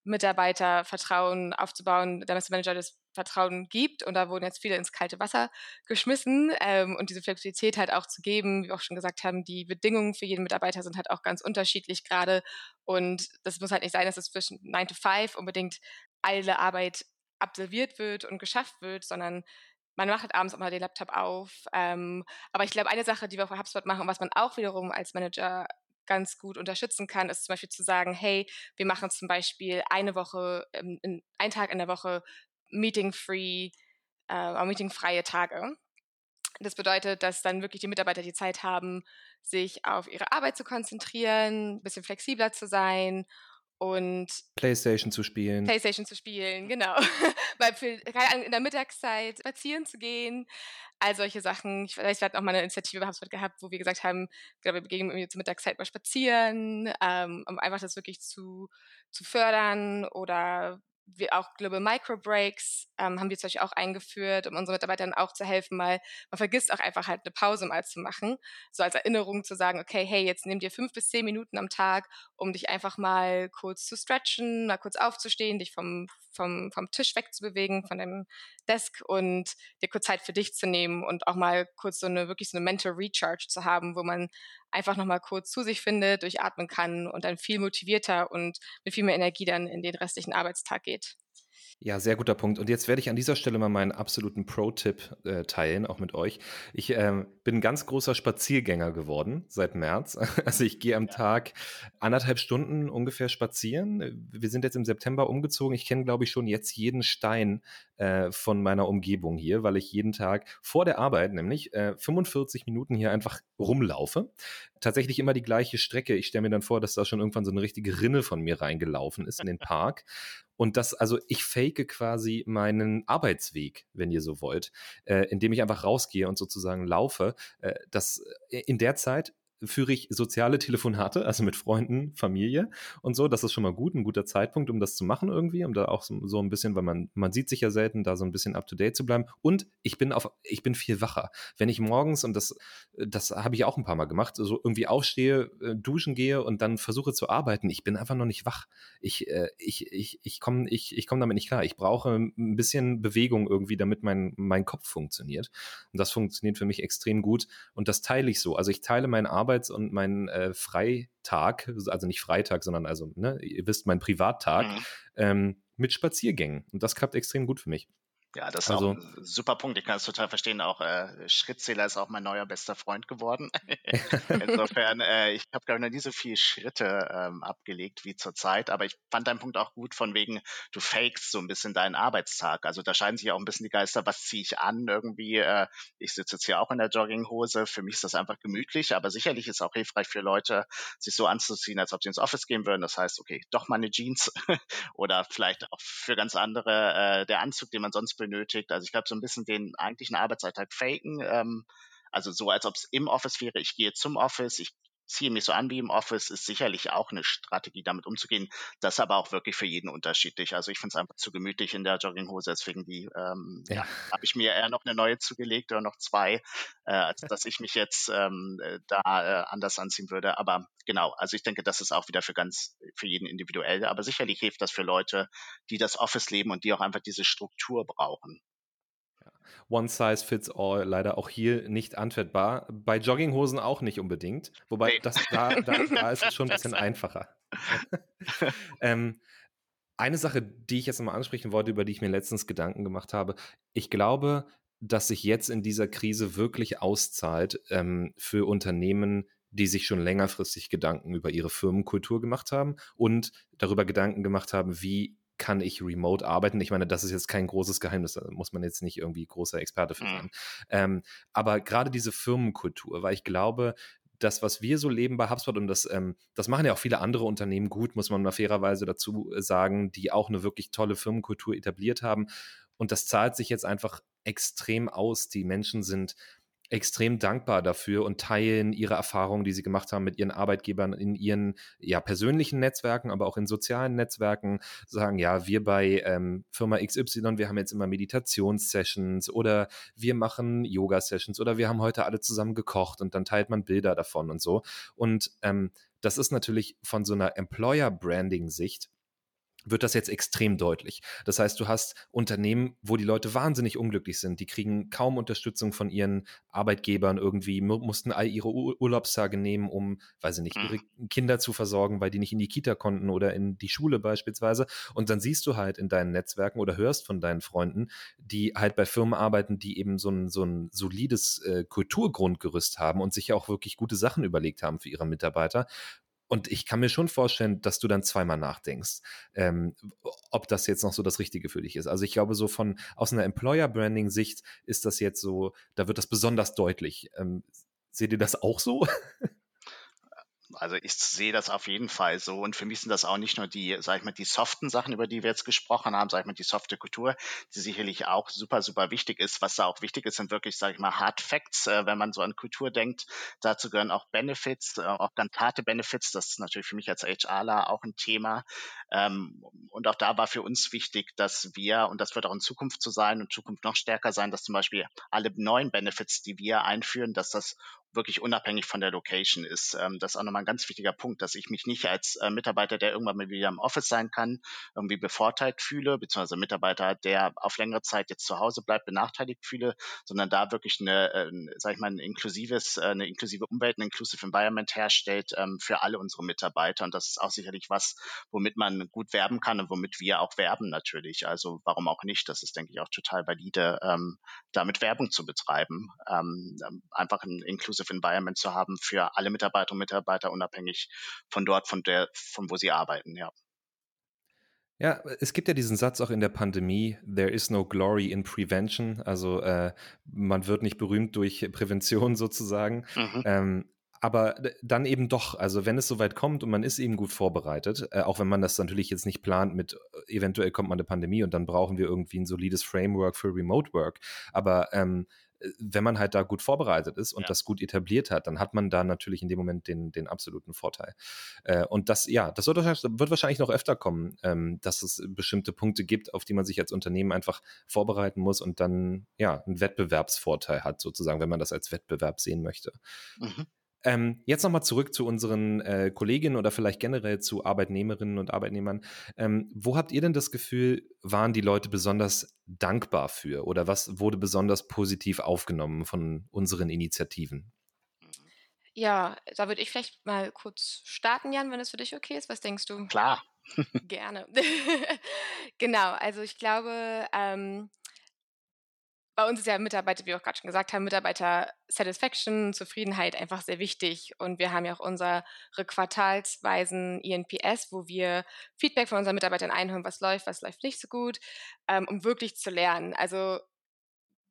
Mitarbeiter Vertrauen aufzubauen, damit der Manager das Vertrauen gibt. Und da wurden jetzt viele ins kalte Wasser geschmissen ähm, und diese Flexibilität halt auch zu geben. Wie wir auch schon gesagt haben, die Bedingungen für jeden Mitarbeiter sind halt auch ganz unterschiedlich gerade. Und das muss halt nicht sein, dass es zwischen 9 to 5 unbedingt alle Arbeit absolviert wird und geschafft wird, sondern man macht halt abends auch mal den Laptop auf. Ähm, aber ich glaube, eine Sache, die wir auf HubSpot machen, was man auch wiederum als Manager ganz gut unterstützen kann, ist zum Beispiel zu sagen, hey, wir machen zum Beispiel eine Woche, ähm, in, einen Tag in der Woche Meeting-free, äh, Meeting-freie Tage. Das bedeutet, dass dann wirklich die Mitarbeiter die Zeit haben, sich auf ihre Arbeit zu konzentrieren, ein bisschen flexibler zu sein und Playstation zu spielen. Playstation zu spielen, genau. Weil für, in der Mittagszeit spazieren zu gehen, all solche Sachen. Ich weiß, wir hatten auch mal eine Initiative gehabt, wo wir gesagt haben, wir begegnen irgendwie zur Mittagszeit mal spazieren, ähm, um einfach das wirklich zu, zu fördern oder wir auch Global Micro Breaks ähm, haben wir zum Beispiel auch eingeführt, um unseren Mitarbeitern auch zu helfen, mal, man vergisst auch einfach halt eine Pause mal zu machen, so als Erinnerung zu sagen, okay, hey, jetzt nimm dir fünf bis zehn Minuten am Tag, um dich einfach mal kurz zu stretchen, mal kurz aufzustehen, dich vom, vom, vom Tisch wegzubewegen, von deinem Desk und dir kurz Zeit für dich zu nehmen und auch mal kurz so eine, wirklich so eine Mental Recharge zu haben, wo man einfach nochmal kurz zu sich findet, durchatmen kann und dann viel motivierter und mit viel mehr Energie dann in den restlichen Arbeitstag geht. Ja, sehr guter Punkt. Und jetzt werde ich an dieser Stelle mal meinen absoluten Pro-Tipp äh, teilen, auch mit euch. Ich äh, bin ein ganz großer Spaziergänger geworden seit März. Also ich gehe am Tag anderthalb Stunden ungefähr spazieren. Wir sind jetzt im September umgezogen. Ich kenne, glaube ich, schon jetzt jeden Stein äh, von meiner Umgebung hier, weil ich jeden Tag vor der Arbeit, nämlich äh, 45 Minuten hier einfach rumlaufe. Tatsächlich immer die gleiche Strecke. Ich stelle mir dann vor, dass da schon irgendwann so eine richtige Rinne von mir reingelaufen ist in den Park. Und das, also ich fake quasi meinen Arbeitsweg, wenn ihr so wollt, äh, indem ich einfach rausgehe und sozusagen laufe. Äh, das äh, in der Zeit führe ich soziale Telefonate, also mit Freunden, Familie und so. Das ist schon mal gut, ein guter Zeitpunkt, um das zu machen irgendwie, um da auch so, ein bisschen, weil man, man sieht sich ja selten, da so ein bisschen up to date zu bleiben. Und ich bin auf, ich bin viel wacher. Wenn ich morgens, und das, das habe ich auch ein paar Mal gemacht, so irgendwie aufstehe, äh, duschen gehe und dann versuche zu arbeiten, ich bin einfach noch nicht wach. Ich, äh, ich, ich, ich komme ich, ich komm damit nicht klar. Ich brauche ein bisschen Bewegung irgendwie, damit mein, mein Kopf funktioniert. Und das funktioniert für mich extrem gut. Und das teile ich so. Also ich teile meine Arbeit Arbeits- und meinen äh, Freitag, also nicht Freitag, sondern also, ne, ihr wisst, mein Privattag, mhm. ähm, mit Spaziergängen. Und das klappt extrem gut für mich. Ja, das ist also, auch ein super Punkt. Ich kann es total verstehen. Auch äh, Schrittzähler ist auch mein neuer bester Freund geworden. Insofern, äh, ich habe glaube ich noch nie so viele Schritte ähm, abgelegt wie zurzeit. Aber ich fand deinen Punkt auch gut von wegen, du fakest so ein bisschen deinen Arbeitstag. Also da scheiden sich auch ein bisschen die Geister. Was ziehe ich an irgendwie? Äh, ich sitze jetzt hier auch in der Jogginghose. Für mich ist das einfach gemütlich. Aber sicherlich ist es auch hilfreich für Leute, sich so anzuziehen, als ob sie ins Office gehen würden. Das heißt, okay, doch mal eine Jeans oder vielleicht auch für ganz andere äh, der Anzug, den man sonst benötigt. Also ich glaube, so ein bisschen den eigentlichen Arbeitsalltag faken. Ähm, also so, als ob es im Office wäre. Ich gehe zum Office, ich ziehe mich so an wie im Office, ist sicherlich auch eine Strategie, damit umzugehen. Das ist aber auch wirklich für jeden unterschiedlich. Also ich finde es einfach zu gemütlich in der Jogginghose, deswegen die ähm, ja. ja habe ich mir eher noch eine neue zugelegt oder noch zwei, äh, als dass ich mich jetzt ähm, da äh, anders anziehen würde. Aber genau, also ich denke, das ist auch wieder für ganz für jeden individuell. Aber sicherlich hilft das für Leute, die das Office leben und die auch einfach diese Struktur brauchen. One size fits all, leider auch hier nicht anfettbar. Bei Jogginghosen auch nicht unbedingt. Wobei nee. das, da, da, da ist es schon ein bisschen einfacher. ähm, eine Sache, die ich jetzt nochmal ansprechen wollte, über die ich mir letztens Gedanken gemacht habe. Ich glaube, dass sich jetzt in dieser Krise wirklich auszahlt ähm, für Unternehmen, die sich schon längerfristig Gedanken über ihre Firmenkultur gemacht haben und darüber Gedanken gemacht haben, wie kann ich remote arbeiten. Ich meine, das ist jetzt kein großes Geheimnis, da muss man jetzt nicht irgendwie großer Experte für mhm. sein. Mhm. Ähm, aber gerade diese Firmenkultur, weil ich glaube, das, was wir so leben bei HubSpot, und das, ähm, das machen ja auch viele andere Unternehmen gut, muss man mal fairerweise dazu äh, sagen, die auch eine wirklich tolle Firmenkultur etabliert haben. Und das zahlt sich jetzt einfach extrem aus. Die Menschen sind extrem dankbar dafür und teilen ihre Erfahrungen, die sie gemacht haben mit ihren Arbeitgebern in ihren ja, persönlichen Netzwerken, aber auch in sozialen Netzwerken, sagen, ja, wir bei ähm, Firma XY, wir haben jetzt immer Meditationssessions oder wir machen Yoga-Sessions oder wir haben heute alle zusammen gekocht und dann teilt man Bilder davon und so. Und ähm, das ist natürlich von so einer Employer-Branding-Sicht wird das jetzt extrem deutlich. Das heißt, du hast Unternehmen, wo die Leute wahnsinnig unglücklich sind. Die kriegen kaum Unterstützung von ihren Arbeitgebern irgendwie, mussten all ihre Urlaubstage nehmen, um, weiß ich nicht, ihre mhm. Kinder zu versorgen, weil die nicht in die Kita konnten oder in die Schule beispielsweise. Und dann siehst du halt in deinen Netzwerken oder hörst von deinen Freunden, die halt bei Firmen arbeiten, die eben so ein, so ein solides äh, Kulturgrundgerüst haben und sich ja auch wirklich gute Sachen überlegt haben für ihre Mitarbeiter. Und ich kann mir schon vorstellen, dass du dann zweimal nachdenkst, ähm, ob das jetzt noch so das Richtige für dich ist. Also ich glaube, so von aus einer Employer-Branding-Sicht ist das jetzt so, da wird das besonders deutlich. Ähm, seht ihr das auch so? Also ich sehe das auf jeden Fall so. Und für mich sind das auch nicht nur die, sag ich mal, die soften Sachen, über die wir jetzt gesprochen haben, sag ich mal, die softe Kultur, die sicherlich auch super, super wichtig ist. Was da auch wichtig ist, sind wirklich, sag ich mal, Hard Facts, äh, wenn man so an Kultur denkt. Dazu gehören auch Benefits, äh, auch ganz harte Benefits. Das ist natürlich für mich als HRler auch ein Thema. Ähm, und auch da war für uns wichtig, dass wir, und das wird auch in Zukunft so sein und Zukunft noch stärker sein, dass zum Beispiel alle neuen Benefits, die wir einführen, dass das wirklich unabhängig von der Location ist. Ähm, das ist auch nochmal ein ganz wichtiger Punkt, dass ich mich nicht als äh, Mitarbeiter, der irgendwann mal wieder im Office sein kann, irgendwie bevorteilt fühle, beziehungsweise Mitarbeiter, der auf längere Zeit jetzt zu Hause bleibt, benachteiligt fühle, sondern da wirklich eine, äh, sag ich mal, ein inklusives, äh, eine inklusive Umwelt, ein inclusive Environment herstellt ähm, für alle unsere Mitarbeiter. Und das ist auch sicherlich was, womit man gut werben kann und womit wir auch werben natürlich. Also warum auch nicht? Das ist, denke ich, auch total valide, ähm, damit Werbung zu betreiben. Ähm, ähm einfach ein inklusive inclusive Environment zu haben für alle Mitarbeiter und Mitarbeiter, unabhängig von dort, von der, von wo sie arbeiten, ja. Ja, es gibt ja diesen Satz auch in der Pandemie, there is no glory in prevention. Also äh, man wird nicht berühmt durch Prävention sozusagen. Mhm. Ähm, aber dann eben doch, also wenn es soweit kommt und man ist eben gut vorbereitet, äh, auch wenn man das natürlich jetzt nicht plant mit, äh, eventuell kommt mal eine Pandemie und dann brauchen wir irgendwie ein solides Framework für Remote Work. Aber ähm, wenn man halt da gut vorbereitet ist und ja. das gut etabliert hat, dann hat man da natürlich in dem Moment den, den absoluten Vorteil. Äh, und das, ja, das wird wahrscheinlich, wird wahrscheinlich noch öfter kommen, ähm, dass es bestimmte Punkte gibt, auf die man sich als Unternehmen einfach vorbereiten muss und dann, ja, einen Wettbewerbsvorteil hat, sozusagen, wenn man das als Wettbewerb sehen möchte. Mhm. Ähm, jetzt nochmal zurück zu unseren äh, Kolleginnen oder vielleicht generell zu Arbeitnehmerinnen und Arbeitnehmern. Ähm, wo habt ihr denn das Gefühl, waren die Leute besonders dankbar für oder was wurde besonders positiv aufgenommen von unseren Initiativen? Ja, da würde ich vielleicht mal kurz starten, Jan, wenn es für dich okay ist. Was denkst du? Klar. Gerne. genau, also ich glaube, ähm, bei uns ist ja Mitarbeiter, wie wir auch gerade schon gesagt haben, Mitarbeiter Satisfaction, Zufriedenheit einfach sehr wichtig. Und wir haben ja auch unsere quartalsweisen INPS, wo wir Feedback von unseren Mitarbeitern einholen, was läuft, was läuft nicht so gut, ähm, um wirklich zu lernen. Also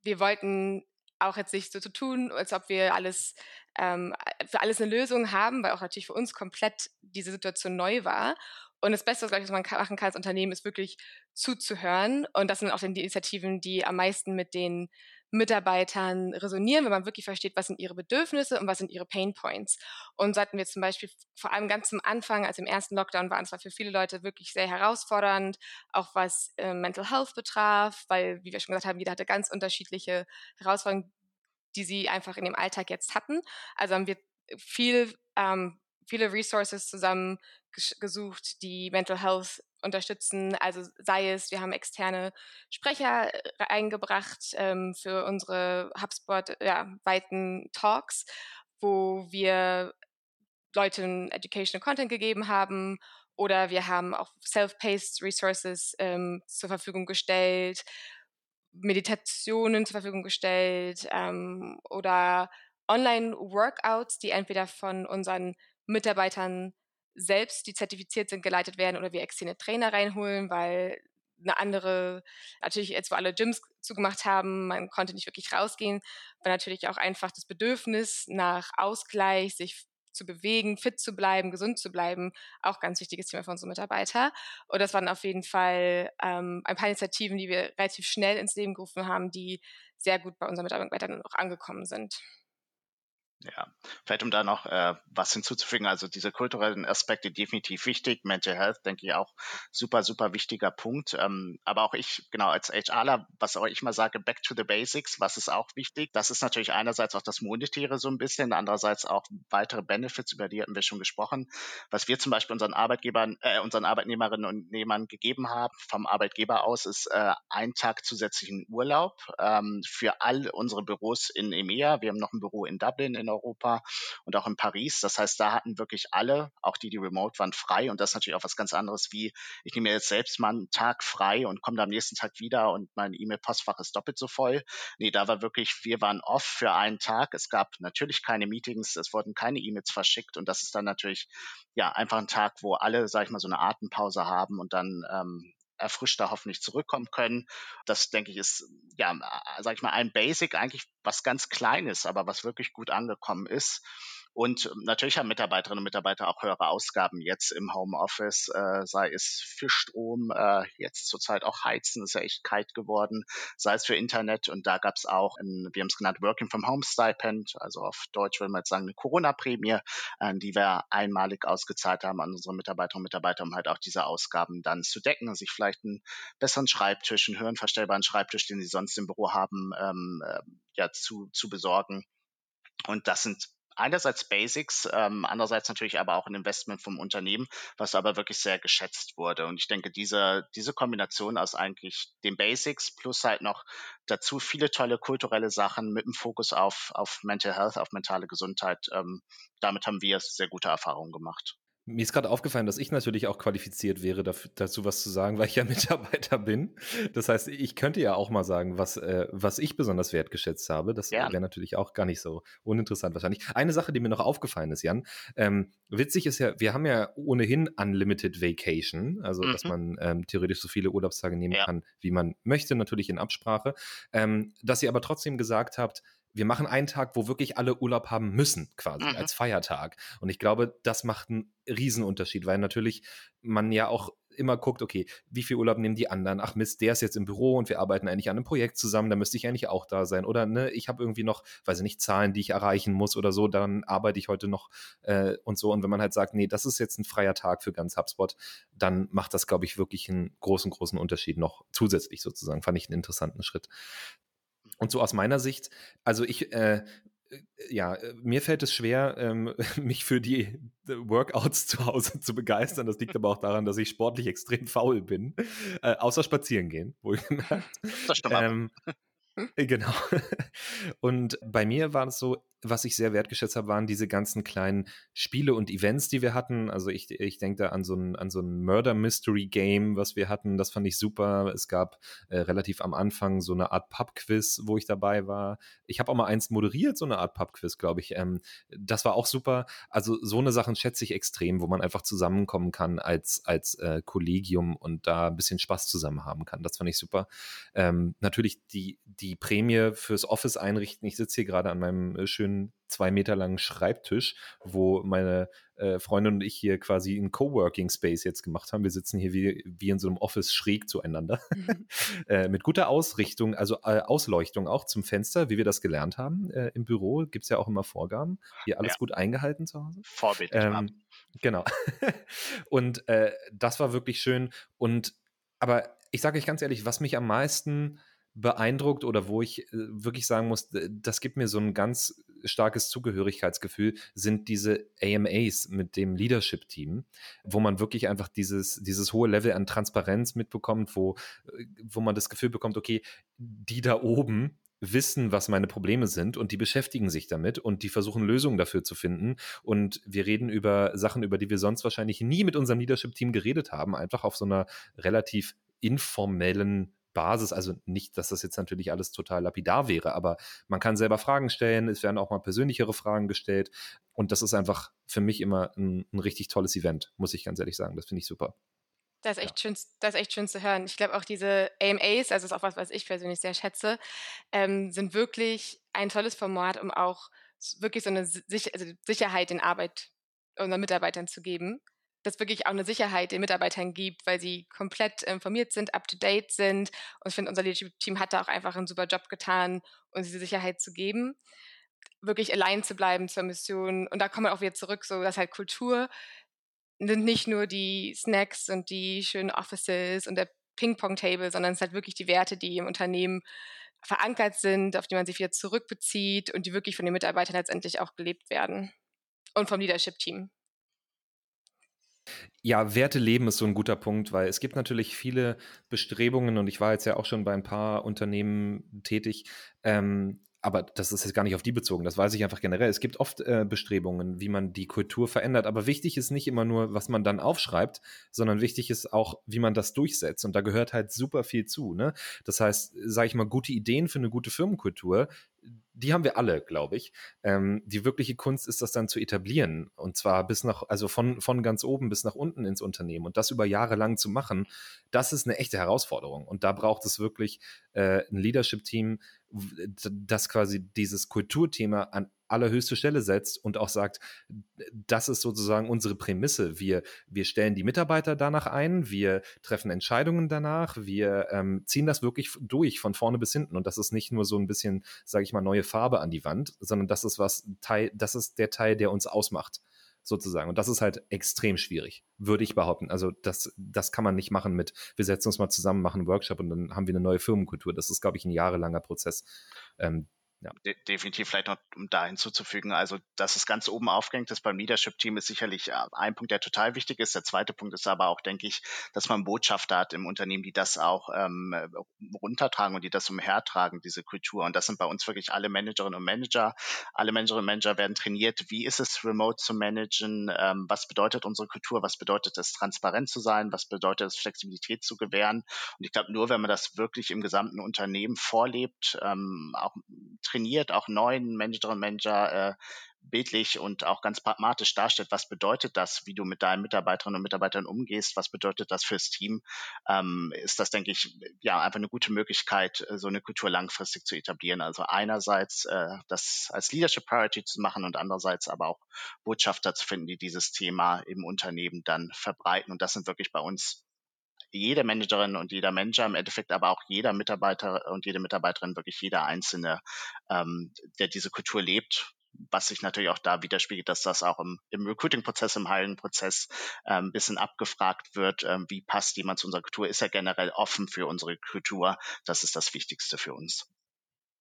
wir wollten auch jetzt nicht so zu tun, als ob wir alles ähm, für alles eine Lösung haben, weil auch natürlich für uns komplett diese Situation neu war. Und das Beste, was man machen kann als Unternehmen, ist wirklich zuzuhören. Und das sind auch die Initiativen, die am meisten mit den Mitarbeitern resonieren, wenn man wirklich versteht, was sind ihre Bedürfnisse und was sind ihre Pain Points. Und so hatten wir zum Beispiel vor allem ganz am Anfang, also im ersten Lockdown, war es für viele Leute wirklich sehr herausfordernd, auch was äh, Mental Health betraf, weil, wie wir schon gesagt haben, jeder hatte ganz unterschiedliche Herausforderungen, die sie einfach in dem Alltag jetzt hatten. Also haben wir viel ähm, viele Resources zusammengesucht, die Mental Health unterstützen. Also sei es, wir haben externe Sprecher äh, eingebracht ähm, für unsere HubSpot-weiten ja, Talks, wo wir Leuten Educational Content gegeben haben oder wir haben auch self-paced Resources ähm, zur Verfügung gestellt, Meditationen zur Verfügung gestellt ähm, oder Online-Workouts, die entweder von unseren Mitarbeitern selbst, die zertifiziert sind, geleitet werden oder wir externe Trainer reinholen, weil eine andere, natürlich jetzt, wo alle Gyms zugemacht haben, man konnte nicht wirklich rausgehen, war natürlich auch einfach das Bedürfnis nach Ausgleich, sich zu bewegen, fit zu bleiben, gesund zu bleiben, auch ganz wichtiges Thema für unsere Mitarbeiter. Und das waren auf jeden Fall ähm, ein paar Initiativen, die wir relativ schnell ins Leben gerufen haben, die sehr gut bei unseren Mitarbeitern auch angekommen sind. Ja, vielleicht um da noch äh, was hinzuzufügen, also diese kulturellen Aspekte definitiv wichtig, Mental Health denke ich auch super, super wichtiger Punkt. Ähm, aber auch ich, genau als HRler, was auch ich mal sage, back to the basics, was ist auch wichtig? Das ist natürlich einerseits auch das Monetäre so ein bisschen, andererseits auch weitere Benefits, über die hatten wir schon gesprochen. Was wir zum Beispiel unseren Arbeitgebern, äh, unseren Arbeitnehmerinnen und Nehmern gegeben haben, vom Arbeitgeber aus, ist äh, ein Tag zusätzlichen Urlaub ähm, für all unsere Büros in EMEA. Wir haben noch ein Büro in Dublin in Europa und auch in Paris. Das heißt, da hatten wirklich alle, auch die, die remote waren, frei. Und das ist natürlich auch was ganz anderes wie, ich nehme mir jetzt selbst mal einen Tag frei und komme am nächsten Tag wieder und mein E-Mail-Postfach ist doppelt so voll. Nee, da war wirklich, wir waren off für einen Tag. Es gab natürlich keine Meetings, es wurden keine E-Mails verschickt und das ist dann natürlich ja einfach ein Tag, wo alle, sag ich mal, so eine Atempause haben und dann ähm, erfrischter hoffentlich zurückkommen können. Das denke ich ist, ja, sag ich mal, ein Basic eigentlich was ganz Kleines, aber was wirklich gut angekommen ist. Und natürlich haben Mitarbeiterinnen und Mitarbeiter auch höhere Ausgaben jetzt im Homeoffice, äh, sei es für Strom, äh, jetzt zurzeit auch Heizen, ist ja echt kalt geworden, sei es für Internet. Und da gab es auch, ein, wir haben es genannt, Working from Home Stipend, also auf Deutsch würde man jetzt sagen, eine Corona-Prämie, äh, die wir einmalig ausgezahlt haben an unsere Mitarbeiterinnen und Mitarbeiter, um halt auch diese Ausgaben dann zu decken sich vielleicht einen besseren Schreibtisch, einen höhenverstellbaren Schreibtisch, den sie sonst im Büro haben, ähm, äh, ja, zu, zu besorgen. Und das sind einerseits Basics, ähm, andererseits natürlich aber auch ein Investment vom Unternehmen, was aber wirklich sehr geschätzt wurde. Und ich denke, diese, diese Kombination aus eigentlich den Basics plus halt noch dazu viele tolle kulturelle Sachen mit dem Fokus auf, auf Mental Health, auf mentale Gesundheit, ähm, damit haben wir sehr gute Erfahrungen gemacht. Mir ist gerade aufgefallen, dass ich natürlich auch qualifiziert wäre, dafür, dazu was zu sagen, weil ich ja Mitarbeiter bin. Das heißt, ich könnte ja auch mal sagen, was, äh, was ich besonders wertgeschätzt habe. Das wäre natürlich auch gar nicht so uninteressant wahrscheinlich. Eine Sache, die mir noch aufgefallen ist, Jan, ähm, witzig ist ja, wir haben ja ohnehin Unlimited Vacation, also mhm. dass man ähm, theoretisch so viele Urlaubstage nehmen ja. kann, wie man möchte, natürlich in Absprache. Ähm, dass ihr aber trotzdem gesagt habt, wir machen einen Tag, wo wirklich alle Urlaub haben müssen, quasi mhm. als Feiertag. Und ich glaube, das macht einen Riesenunterschied, weil natürlich man ja auch immer guckt, okay, wie viel Urlaub nehmen die anderen? Ach Mist, der ist jetzt im Büro und wir arbeiten eigentlich an einem Projekt zusammen, da müsste ich eigentlich auch da sein. Oder ne, ich habe irgendwie noch, weiß ich nicht, Zahlen, die ich erreichen muss oder so, dann arbeite ich heute noch äh, und so. Und wenn man halt sagt, nee, das ist jetzt ein freier Tag für ganz HubSpot, dann macht das, glaube ich, wirklich einen großen, großen Unterschied noch zusätzlich sozusagen. Fand ich einen interessanten Schritt. Und so aus meiner Sicht, also ich, äh, ja, mir fällt es schwer, ähm, mich für die Workouts zu Hause zu begeistern. Das liegt aber auch daran, dass ich sportlich extrem faul bin. Äh, außer spazieren gehen, wohlgemerkt. Das stimmt. Ähm, äh, genau. Und bei mir war es so, was ich sehr wertgeschätzt habe, waren diese ganzen kleinen Spiele und Events, die wir hatten. Also ich, ich denke da an so ein, an so ein Murder Mystery Game, was wir hatten. Das fand ich super. Es gab äh, relativ am Anfang so eine Art Pub-Quiz, wo ich dabei war. Ich habe auch mal eins moderiert, so eine Art Pub-Quiz, glaube ich. Ähm, das war auch super. Also so eine Sachen schätze ich extrem, wo man einfach zusammenkommen kann als, als äh, Kollegium und da ein bisschen Spaß zusammen haben kann. Das fand ich super. Ähm, natürlich die, die Prämie fürs Office einrichten. Ich sitze hier gerade an meinem äh, schönen zwei Meter langen Schreibtisch, wo meine äh, Freundin und ich hier quasi einen Coworking Space jetzt gemacht haben. Wir sitzen hier wie, wie in so einem Office schräg zueinander. Mhm. äh, mit guter Ausrichtung, also äh, Ausleuchtung auch zum Fenster, wie wir das gelernt haben äh, im Büro. Gibt es ja auch immer Vorgaben. Hier alles ja. gut eingehalten zu Hause. Vorbildlich. Ähm, genau. und äh, das war wirklich schön. Und aber ich sage euch ganz ehrlich, was mich am meisten beeindruckt oder wo ich äh, wirklich sagen muss, das gibt mir so ein ganz starkes Zugehörigkeitsgefühl, sind diese AMAs mit dem Leadership-Team, wo man wirklich einfach dieses, dieses hohe Level an Transparenz mitbekommt, wo, äh, wo man das Gefühl bekommt, okay, die da oben wissen, was meine Probleme sind und die beschäftigen sich damit und die versuchen Lösungen dafür zu finden. Und wir reden über Sachen, über die wir sonst wahrscheinlich nie mit unserem Leadership-Team geredet haben, einfach auf so einer relativ informellen Basis, also nicht, dass das jetzt natürlich alles total lapidar wäre, aber man kann selber Fragen stellen, es werden auch mal persönlichere Fragen gestellt und das ist einfach für mich immer ein, ein richtig tolles Event, muss ich ganz ehrlich sagen. Das finde ich super. Das ist echt, ja. schön, das ist echt schön zu hören. Ich glaube auch diese AMAs, also das ist auch was, was ich persönlich sehr schätze, ähm, sind wirklich ein tolles Format, um auch wirklich so eine also Sicherheit in Arbeit unseren Mitarbeitern zu geben. Dass wirklich auch eine Sicherheit den Mitarbeitern gibt, weil sie komplett informiert sind, up to date sind. Und ich finde, unser Leadership-Team hat da auch einfach einen super Job getan, uns diese Sicherheit zu geben. Wirklich allein zu bleiben zur Mission. Und da kommen wir auch wieder zurück, so dass halt Kultur sind nicht nur die Snacks und die schönen Offices und der Ping-Pong-Table, sondern es sind halt wirklich die Werte, die im Unternehmen verankert sind, auf die man sich wieder zurückbezieht und die wirklich von den Mitarbeitern letztendlich auch gelebt werden. Und vom Leadership-Team. Ja, Werte leben ist so ein guter Punkt, weil es gibt natürlich viele Bestrebungen und ich war jetzt ja auch schon bei ein paar Unternehmen tätig, ähm, aber das ist jetzt gar nicht auf die bezogen, das weiß ich einfach generell. Es gibt oft äh, Bestrebungen, wie man die Kultur verändert, aber wichtig ist nicht immer nur, was man dann aufschreibt, sondern wichtig ist auch, wie man das durchsetzt. Und da gehört halt super viel zu. Ne? Das heißt, sage ich mal, gute Ideen für eine gute Firmenkultur, die haben wir alle, glaube ich. Ähm, die wirkliche Kunst ist, das dann zu etablieren. Und zwar bis nach, also von, von ganz oben bis nach unten ins Unternehmen. Und das über Jahre lang zu machen, das ist eine echte Herausforderung. Und da braucht es wirklich äh, ein Leadership-Team, das quasi dieses Kulturthema an allerhöchste Stelle setzt und auch sagt, das ist sozusagen unsere Prämisse. Wir, wir stellen die Mitarbeiter danach ein, wir treffen Entscheidungen danach, wir ähm, ziehen das wirklich durch von vorne bis hinten. Und das ist nicht nur so ein bisschen, sage ich mal, neue Farbe an die Wand, sondern das ist was Teil, das ist der Teil, der uns ausmacht sozusagen. Und das ist halt extrem schwierig, würde ich behaupten. Also das, das kann man nicht machen mit, wir setzen uns mal zusammen, machen einen Workshop und dann haben wir eine neue Firmenkultur. Das ist, glaube ich, ein jahrelanger Prozess. Ähm, ja. De definitiv vielleicht noch, um da hinzuzufügen, also dass es ganz oben aufgehängt ist beim Leadership-Team ist sicherlich äh, ein Punkt, der total wichtig ist. Der zweite Punkt ist aber auch, denke ich, dass man Botschafter hat im Unternehmen, die das auch ähm, runtertragen und die das umhertragen, diese Kultur. Und das sind bei uns wirklich alle Managerinnen und Manager. Alle Managerinnen und Manager werden trainiert, wie ist es, remote zu managen, ähm, was bedeutet unsere Kultur, was bedeutet es, transparent zu sein, was bedeutet es, Flexibilität zu gewähren. Und ich glaube, nur wenn man das wirklich im gesamten Unternehmen vorlebt, ähm, auch trainiert, auch neuen Managerinnen und Manager äh, bildlich und auch ganz pragmatisch darstellt, was bedeutet das, wie du mit deinen Mitarbeiterinnen und Mitarbeitern umgehst, was bedeutet das fürs Team, ähm, ist das, denke ich, ja, einfach eine gute Möglichkeit, äh, so eine Kultur langfristig zu etablieren. Also einerseits äh, das als Leadership Priority zu machen und andererseits aber auch Botschafter zu finden, die dieses Thema im Unternehmen dann verbreiten. Und das sind wirklich bei uns jede Managerin und jeder Manager, im Endeffekt aber auch jeder Mitarbeiter und jede Mitarbeiterin, wirklich jeder Einzelne, ähm, der diese Kultur lebt, was sich natürlich auch da widerspiegelt, dass das auch im, im Recruiting-Prozess, im Hiring-Prozess äh, ein bisschen abgefragt wird, äh, wie passt jemand zu unserer Kultur, ist er generell offen für unsere Kultur, das ist das Wichtigste für uns.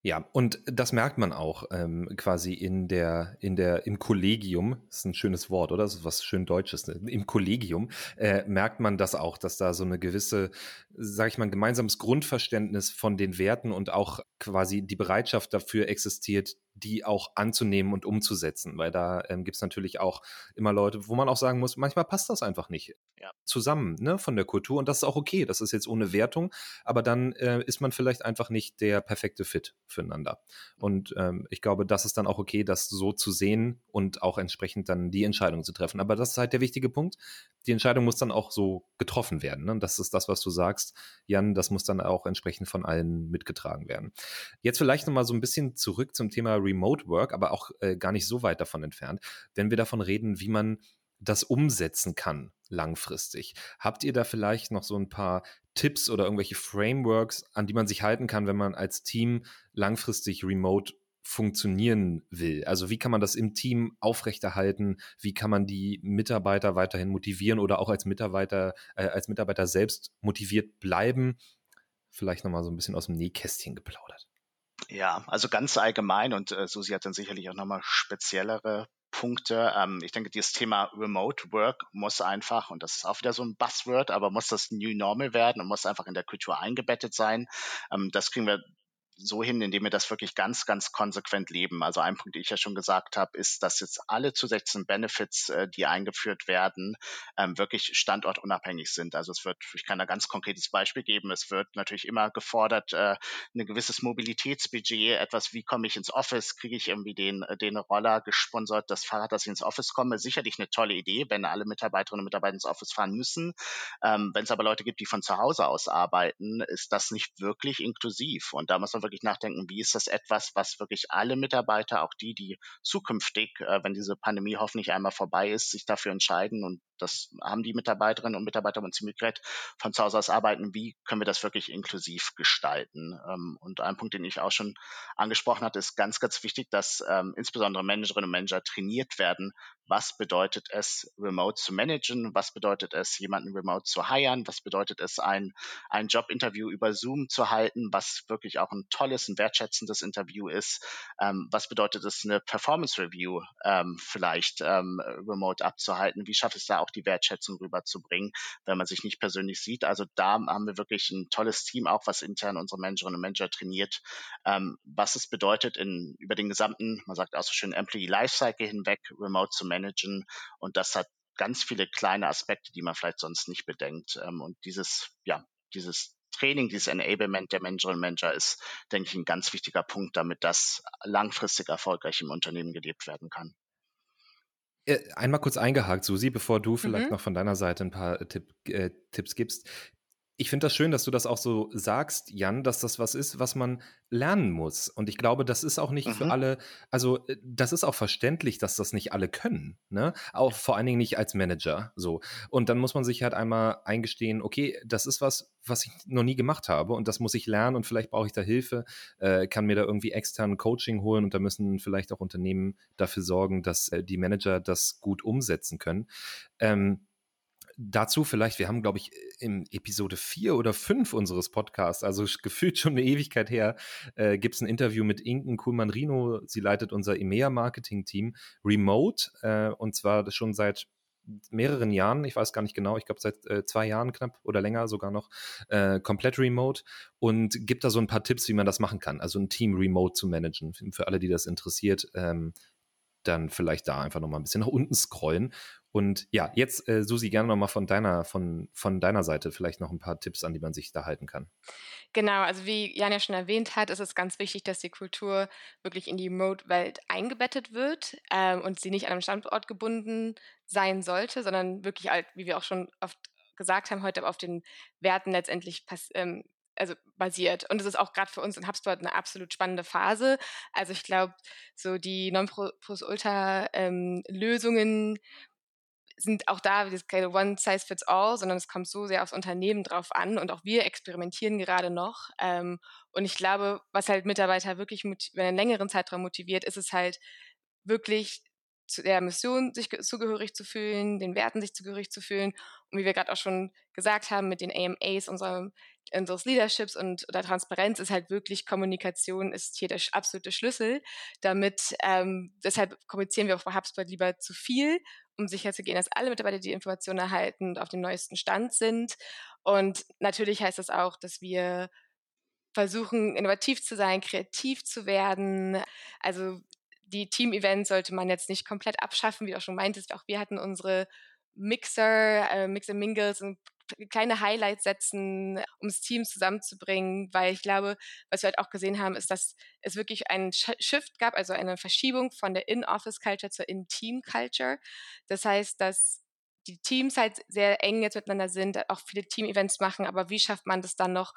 Ja, und das merkt man auch ähm, quasi in der, in der, im Kollegium, ist ein schönes Wort, oder? Das ist was schön Deutsches. Ne? Im Kollegium äh, merkt man das auch, dass da so eine gewisse, sag ich mal, ein gemeinsames Grundverständnis von den Werten und auch quasi die Bereitschaft dafür existiert, die auch anzunehmen und umzusetzen, weil da ähm, gibt es natürlich auch immer Leute, wo man auch sagen muss, manchmal passt das einfach nicht ja. zusammen ne, von der Kultur und das ist auch okay, das ist jetzt ohne Wertung, aber dann äh, ist man vielleicht einfach nicht der perfekte Fit füreinander. Und ähm, ich glaube, das ist dann auch okay, das so zu sehen und auch entsprechend dann die Entscheidung zu treffen. Aber das ist halt der wichtige Punkt. Die Entscheidung muss dann auch so getroffen werden. Ne? Das ist das, was du sagst, Jan, das muss dann auch entsprechend von allen mitgetragen werden. Jetzt vielleicht nochmal so ein bisschen zurück zum Thema Remote Work, aber auch äh, gar nicht so weit davon entfernt, wenn wir davon reden, wie man das umsetzen kann langfristig. Habt ihr da vielleicht noch so ein paar Tipps oder irgendwelche Frameworks, an die man sich halten kann, wenn man als Team langfristig remote funktionieren will? Also wie kann man das im Team aufrechterhalten? Wie kann man die Mitarbeiter weiterhin motivieren oder auch als Mitarbeiter, äh, als Mitarbeiter selbst motiviert bleiben? Vielleicht nochmal so ein bisschen aus dem Nähkästchen geplaudert. Ja, also ganz allgemein und äh, Susi hat dann sicherlich auch nochmal speziellere Punkte. Ähm, ich denke, dieses Thema Remote Work muss einfach, und das ist auch wieder so ein Buzzword, aber muss das New Normal werden und muss einfach in der Kultur eingebettet sein. Ähm, das kriegen wir so hin, indem wir das wirklich ganz, ganz konsequent leben. Also ein Punkt, den ich ja schon gesagt habe, ist, dass jetzt alle zusätzlichen Benefits, äh, die eingeführt werden, ähm, wirklich standortunabhängig sind. Also es wird, ich kann da ganz konkretes Beispiel geben, es wird natürlich immer gefordert, äh, ein gewisses Mobilitätsbudget, etwas, wie komme ich ins Office, kriege ich irgendwie den, äh, den Roller gesponsert, das Fahrrad, dass ich ins Office komme. Sicherlich eine tolle Idee, wenn alle Mitarbeiterinnen und Mitarbeiter ins Office fahren müssen. Ähm, wenn es aber Leute gibt, die von zu Hause aus arbeiten, ist das nicht wirklich inklusiv. Und da muss man wirklich nachdenken, wie ist das etwas, was wirklich alle Mitarbeiter, auch die, die zukünftig, äh, wenn diese Pandemie hoffentlich einmal vorbei ist, sich dafür entscheiden und das haben die Mitarbeiterinnen und Mitarbeiter bei uns Migrat von zu Hause aus arbeiten, wie können wir das wirklich inklusiv gestalten. Ähm, und ein Punkt, den ich auch schon angesprochen hatte, ist ganz, ganz wichtig, dass ähm, insbesondere Managerinnen und Manager trainiert werden, was bedeutet es, remote zu managen, was bedeutet es, jemanden remote zu hiren, was bedeutet es, ein, ein Jobinterview über Zoom zu halten, was wirklich auch ein tolles, ein wertschätzendes Interview ist, ähm, was bedeutet es, eine Performance Review vielleicht remote abzuhalten, wie schafft es da auch die Wertschätzung rüberzubringen, wenn man sich nicht persönlich sieht. Also da haben wir wirklich ein tolles Team, auch was intern unsere Managerinnen und Manager trainiert, ähm, was es bedeutet, in, über den gesamten, man sagt auch so schön, Employee Lifecycle hinweg remote zu managen. Und das hat ganz viele kleine Aspekte, die man vielleicht sonst nicht bedenkt. Ähm, und dieses, ja, dieses Training, dieses Enablement der Managerinnen und Manager ist, denke ich, ein ganz wichtiger Punkt, damit das langfristig erfolgreich im Unternehmen gelebt werden kann. Äh, einmal kurz eingehakt, Susi, bevor du vielleicht mhm. noch von deiner Seite ein paar Tipp, äh, Tipps gibst. Ich finde das schön, dass du das auch so sagst, Jan, dass das was ist, was man lernen muss. Und ich glaube, das ist auch nicht mhm. für alle, also äh, das ist auch verständlich, dass das nicht alle können. Ne? Auch vor allen Dingen nicht als Manager. So. Und dann muss man sich halt einmal eingestehen, okay, das ist was, was ich noch nie gemacht habe und das muss ich lernen und vielleicht brauche ich da Hilfe, äh, kann mir da irgendwie extern Coaching holen und da müssen vielleicht auch Unternehmen dafür sorgen, dass äh, die Manager das gut umsetzen können. Ähm, dazu vielleicht, wir haben, glaube ich, in Episode 4 oder 5 unseres Podcasts, also gefühlt schon eine Ewigkeit her, äh, gibt es ein Interview mit Inken Kuhlmann-Rino. Sie leitet unser EMEA-Marketing-Team remote äh, und zwar schon seit mehreren Jahren, ich weiß gar nicht genau, ich glaube seit äh, zwei Jahren knapp oder länger sogar noch, äh, komplett remote und gibt da so ein paar Tipps, wie man das machen kann, also ein Team remote zu managen. Für alle, die das interessiert, ähm, dann vielleicht da einfach nochmal ein bisschen nach unten scrollen. Und ja, jetzt, äh, Susi, gerne nochmal von deiner, von, von deiner Seite vielleicht noch ein paar Tipps, an die man sich da halten kann. Genau, also wie Jan ja schon erwähnt hat, ist es ganz wichtig, dass die Kultur wirklich in die Remote-Welt eingebettet wird ähm, und sie nicht an einem Standort gebunden sein sollte, sondern wirklich, halt, wie wir auch schon oft gesagt haben, heute auf den Werten letztendlich ähm, also basiert. Und es ist auch gerade für uns in HubSpot eine absolut spannende Phase. Also ich glaube, so die Non-Plus-Ultra-Lösungen ähm, sind auch da das keine One Size Fits All, sondern es kommt so sehr aufs Unternehmen drauf an und auch wir experimentieren gerade noch. Ähm, und ich glaube, was halt Mitarbeiter wirklich über einen längeren Zeitraum motiviert, ist es halt wirklich zu der Mission sich zugehörig zu fühlen, den Werten sich zugehörig zu fühlen. Und wie wir gerade auch schon gesagt haben, mit den AMAs unserer, unseres Leaderships und der Transparenz ist halt wirklich Kommunikation ist hier der absolute Schlüssel. Damit, ähm, deshalb kommunizieren wir bei HubSpot lieber zu viel, um sicherzugehen, dass alle Mitarbeiter die Informationen erhalten und auf dem neuesten Stand sind. Und natürlich heißt das auch, dass wir versuchen, innovativ zu sein, kreativ zu werden. Also die Team-Events sollte man jetzt nicht komplett abschaffen, wie du auch schon meintest. Auch wir hatten unsere Mixer, äh, Mixer Mingles und kleine Highlights setzen, um das Team zusammenzubringen, weil ich glaube, was wir halt auch gesehen haben, ist, dass es wirklich einen Shift gab, also eine Verschiebung von der In-Office-Culture zur In-Team-Culture. Das heißt, dass die Teams halt sehr eng jetzt miteinander sind, auch viele Team-Events machen, aber wie schafft man das dann noch,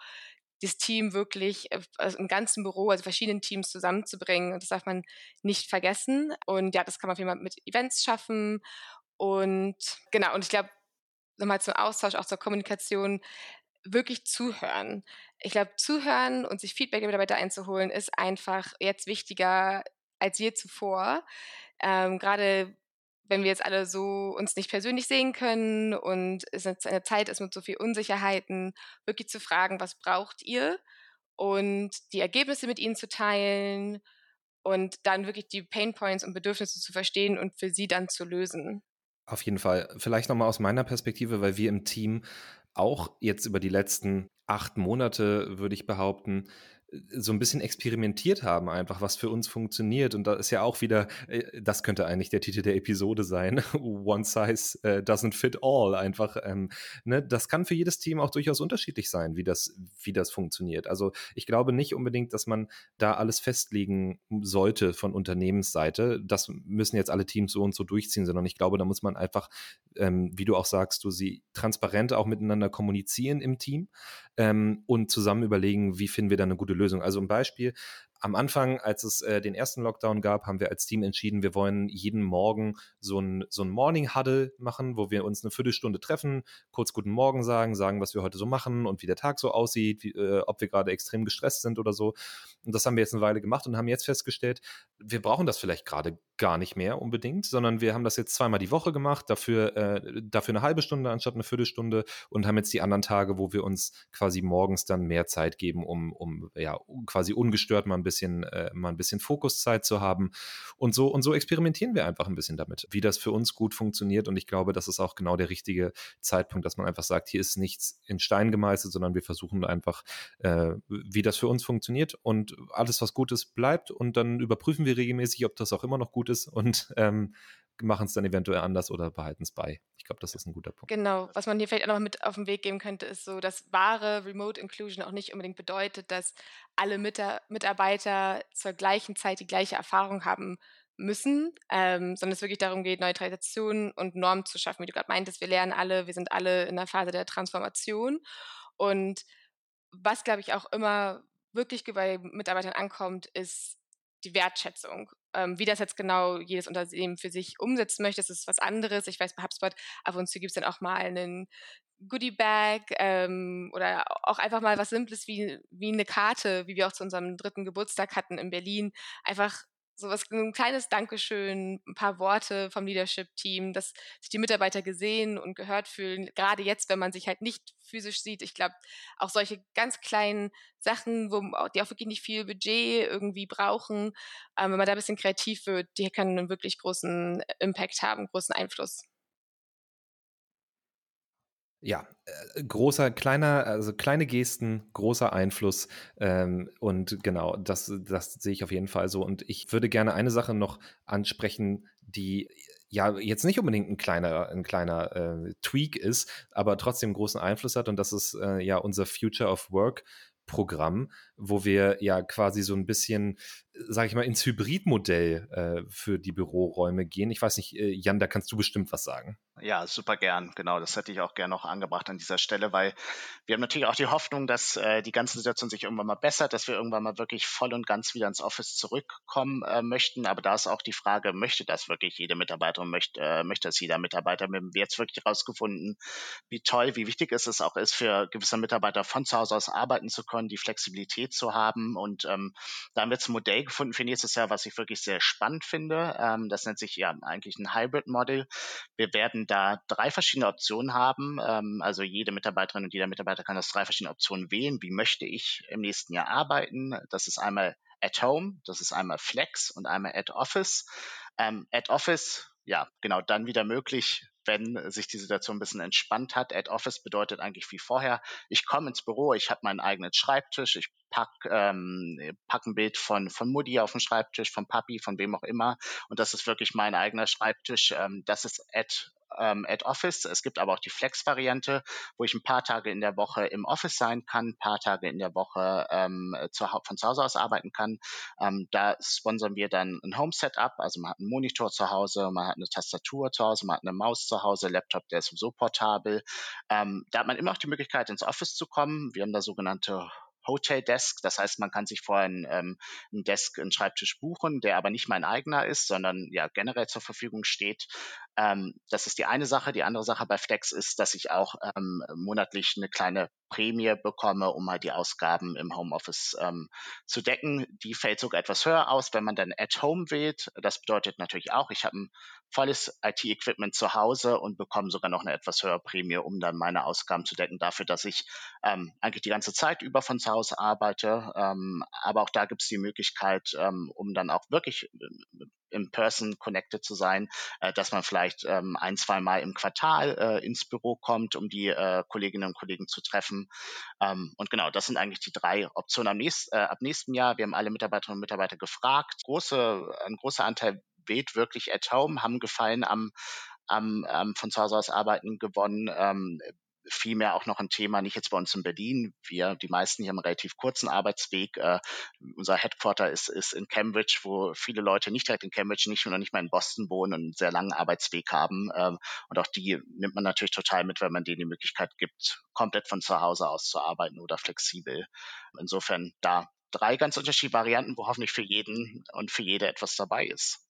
das Team wirklich also im ganzen Büro, also verschiedenen Teams zusammenzubringen. Und das darf man nicht vergessen. Und ja, das kann man auf jeden Fall mit Events schaffen. Und genau, und ich glaube, nochmal zum Austausch, auch zur Kommunikation, wirklich zuhören. Ich glaube, zuhören und sich Feedback der Mitarbeiter einzuholen, ist einfach jetzt wichtiger als je zuvor. Ähm, Gerade wenn wir jetzt alle so uns nicht persönlich sehen können und es jetzt eine Zeit ist mit so viel Unsicherheiten, wirklich zu fragen, was braucht ihr und die Ergebnisse mit ihnen zu teilen und dann wirklich die Pain Points und Bedürfnisse zu verstehen und für sie dann zu lösen. Auf jeden Fall. Vielleicht nochmal aus meiner Perspektive, weil wir im Team auch jetzt über die letzten acht Monate, würde ich behaupten, so ein bisschen experimentiert haben, einfach, was für uns funktioniert. Und da ist ja auch wieder, äh, das könnte eigentlich der Titel der Episode sein, One Size uh, Doesn't Fit All. Einfach, ähm, ne, das kann für jedes Team auch durchaus unterschiedlich sein, wie das, wie das funktioniert. Also ich glaube nicht unbedingt, dass man da alles festlegen sollte von Unternehmensseite. Das müssen jetzt alle Teams so und so durchziehen, sondern ich glaube, da muss man einfach, ähm, wie du auch sagst, du sie transparent auch miteinander kommunizieren im Team ähm, und zusammen überlegen, wie finden wir da eine gute Lösung. Also ein Beispiel, am Anfang, als es äh, den ersten Lockdown gab, haben wir als Team entschieden, wir wollen jeden Morgen so ein, so ein Morning Huddle machen, wo wir uns eine Viertelstunde treffen, kurz guten Morgen sagen, sagen, was wir heute so machen und wie der Tag so aussieht, wie, äh, ob wir gerade extrem gestresst sind oder so. Und das haben wir jetzt eine Weile gemacht und haben jetzt festgestellt, wir brauchen das vielleicht gerade gar nicht mehr unbedingt, sondern wir haben das jetzt zweimal die Woche gemacht, dafür, äh, dafür eine halbe Stunde anstatt eine Viertelstunde und haben jetzt die anderen Tage, wo wir uns quasi morgens dann mehr Zeit geben, um, um ja, quasi ungestört mal ein bisschen, äh, mal ein bisschen Fokuszeit zu haben. Und so, und so experimentieren wir einfach ein bisschen damit, wie das für uns gut funktioniert. Und ich glaube, das ist auch genau der richtige Zeitpunkt, dass man einfach sagt, hier ist nichts in Stein gemeißelt, sondern wir versuchen einfach, äh, wie das für uns funktioniert. Und alles, was gut ist, bleibt. Und dann überprüfen wir regelmäßig, ob das auch immer noch gut ist und ähm, machen es dann eventuell anders oder behalten es bei. Ich glaube, das ist ein guter Punkt. Genau, was man hier vielleicht auch noch mit auf den Weg geben könnte, ist so, dass wahre Remote Inclusion auch nicht unbedingt bedeutet, dass alle Mitarbeiter zur gleichen Zeit die gleiche Erfahrung haben müssen, ähm, sondern es wirklich darum geht, neue Traditionen und Normen zu schaffen. Wie du gerade meintest, wir lernen alle, wir sind alle in der Phase der Transformation. Und was, glaube ich, auch immer wirklich bei Mitarbeitern ankommt, ist die Wertschätzung. Ähm, wie das jetzt genau jedes Unternehmen für sich umsetzen möchte, das ist was anderes. Ich weiß, bei HubSpot ab und zu gibt es dann auch mal einen Goodie Bag ähm, oder auch einfach mal was Simples wie, wie eine Karte, wie wir auch zu unserem dritten Geburtstag hatten in Berlin. Einfach sowas, ein kleines Dankeschön, ein paar Worte vom Leadership-Team, dass sich die Mitarbeiter gesehen und gehört fühlen, gerade jetzt, wenn man sich halt nicht physisch sieht. Ich glaube, auch solche ganz kleinen Sachen, wo die auch wirklich nicht viel Budget irgendwie brauchen, ähm, wenn man da ein bisschen kreativ wird, die können einen wirklich großen Impact haben, großen Einfluss. Ja, äh, großer, kleiner, also kleine Gesten, großer Einfluss. Ähm, und genau, das, das sehe ich auf jeden Fall so. Und ich würde gerne eine Sache noch ansprechen, die ja jetzt nicht unbedingt ein kleiner, ein kleiner äh, Tweak ist, aber trotzdem großen Einfluss hat. Und das ist äh, ja unser Future of Work Programm, wo wir ja quasi so ein bisschen, sage ich mal, ins Hybridmodell äh, für die Büroräume gehen. Ich weiß nicht, äh, Jan, da kannst du bestimmt was sagen. Ja, super gern. Genau, das hätte ich auch gern noch angebracht an dieser Stelle, weil wir haben natürlich auch die Hoffnung, dass äh, die ganze Situation sich irgendwann mal bessert, dass wir irgendwann mal wirklich voll und ganz wieder ins Office zurückkommen äh, möchten. Aber da ist auch die Frage, möchte das wirklich jede Mitarbeiterin, möchte, äh, möchte das jeder Mitarbeiter? Wir haben jetzt wirklich herausgefunden, wie toll, wie wichtig es auch ist für gewisse Mitarbeiter von zu Hause aus arbeiten zu können, die Flexibilität zu haben. Und ähm, da haben wir jetzt ein Modell gefunden für nächstes Jahr, was ich wirklich sehr spannend finde. Ähm, das nennt sich ja eigentlich ein Hybrid-Model. Wir werden da drei verschiedene Optionen haben. Ähm, also jede Mitarbeiterin und jeder Mitarbeiter kann das drei verschiedene Optionen wählen. Wie möchte ich im nächsten Jahr arbeiten? Das ist einmal at home, das ist einmal flex und einmal at office. Ähm, at office, ja, genau, dann wieder möglich, wenn sich die Situation ein bisschen entspannt hat. At Office bedeutet eigentlich wie vorher, ich komme ins Büro, ich habe meinen eigenen Schreibtisch, ich pack, ähm, pack ein Bild von, von Mutti auf den Schreibtisch, von Papi, von wem auch immer. Und das ist wirklich mein eigener Schreibtisch. Ähm, das ist at ähm, at Office. Es gibt aber auch die Flex-Variante, wo ich ein paar Tage in der Woche im Office sein kann, ein paar Tage in der Woche ähm, zu, von zu Hause aus arbeiten kann. Ähm, da sponsern wir dann ein Home-Setup, also man hat einen Monitor zu Hause, man hat eine Tastatur zu Hause, man hat eine Maus zu Hause, Laptop, der ist sowieso portabel. Ähm, da hat man immer auch die Möglichkeit, ins Office zu kommen. Wir haben da sogenannte Hotel Desk. Das heißt, man kann sich vorher einen, ähm, einen Desk, einen Schreibtisch buchen, der aber nicht mein eigener ist, sondern ja generell zur Verfügung steht. Ähm, das ist die eine Sache. Die andere Sache bei Flex ist, dass ich auch ähm, monatlich eine kleine Prämie bekomme, um halt die Ausgaben im Homeoffice ähm, zu decken. Die fällt sogar etwas höher aus, wenn man dann at home wählt. Das bedeutet natürlich auch, ich habe ein volles IT-Equipment zu Hause und bekomme sogar noch eine etwas höhere Prämie, um dann meine Ausgaben zu decken, dafür, dass ich ähm, eigentlich die ganze Zeit über von zu Hause arbeite. Ähm, aber auch da gibt es die Möglichkeit, ähm, um dann auch wirklich äh, in person connected zu sein, äh, dass man vielleicht ähm, ein, zwei Mal im Quartal äh, ins Büro kommt, um die äh, Kolleginnen und Kollegen zu treffen. Ähm, und genau, das sind eigentlich die drei Optionen am nächst, äh, ab nächsten Jahr. Wir haben alle Mitarbeiterinnen und Mitarbeiter gefragt. Große, ein großer Anteil wählt wirklich at home, haben Gefallen am, am, am von zu Hause aus arbeiten gewonnen. Ähm, vielmehr auch noch ein Thema, nicht jetzt bei uns in Berlin. Wir, die meisten hier haben einen relativ kurzen Arbeitsweg. Äh, unser Headquarter ist, ist in Cambridge, wo viele Leute nicht direkt in Cambridge, nicht, noch nicht mal in Boston wohnen und einen sehr langen Arbeitsweg haben. Ähm, und auch die nimmt man natürlich total mit, wenn man denen die Möglichkeit gibt, komplett von zu Hause aus zu arbeiten oder flexibel. Insofern da drei ganz unterschiedliche Varianten, wo hoffentlich für jeden und für jede etwas dabei ist.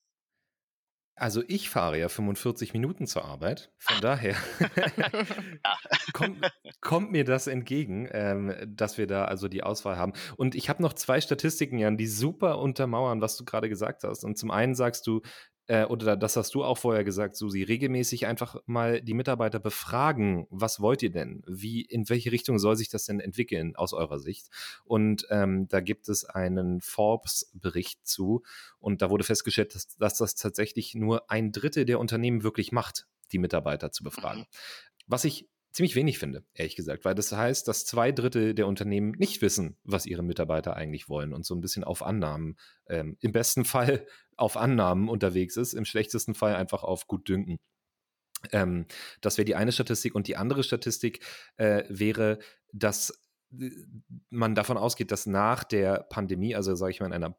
Also ich fahre ja 45 Minuten zur Arbeit. Von daher kommt, kommt, mir das entgegen, ähm, dass wir da also die Auswahl haben. Und ich habe noch zwei Statistiken, Jan, die super untermauern, was du gerade gesagt hast. Und zum einen sagst du, äh, oder das hast du auch vorher gesagt, Susi, regelmäßig einfach mal die Mitarbeiter befragen, was wollt ihr denn? Wie, in welche Richtung soll sich das denn entwickeln aus eurer Sicht? Und ähm, da gibt es einen Forbes-Bericht zu und da wurde festgestellt, dass, dass das tatsächlich nur ein Drittel der Unternehmen wirklich macht, die Mitarbeiter zu befragen. Mhm. Was ich ziemlich wenig finde, ehrlich gesagt, weil das heißt, dass zwei Drittel der Unternehmen nicht wissen, was ihre Mitarbeiter eigentlich wollen und so ein bisschen auf Annahmen, ähm, im besten Fall auf Annahmen unterwegs ist, im schlechtesten Fall einfach auf Gutdünken. Ähm, das wäre die eine Statistik und die andere Statistik äh, wäre, dass äh, man davon ausgeht, dass nach der Pandemie, also sage ich mal in einer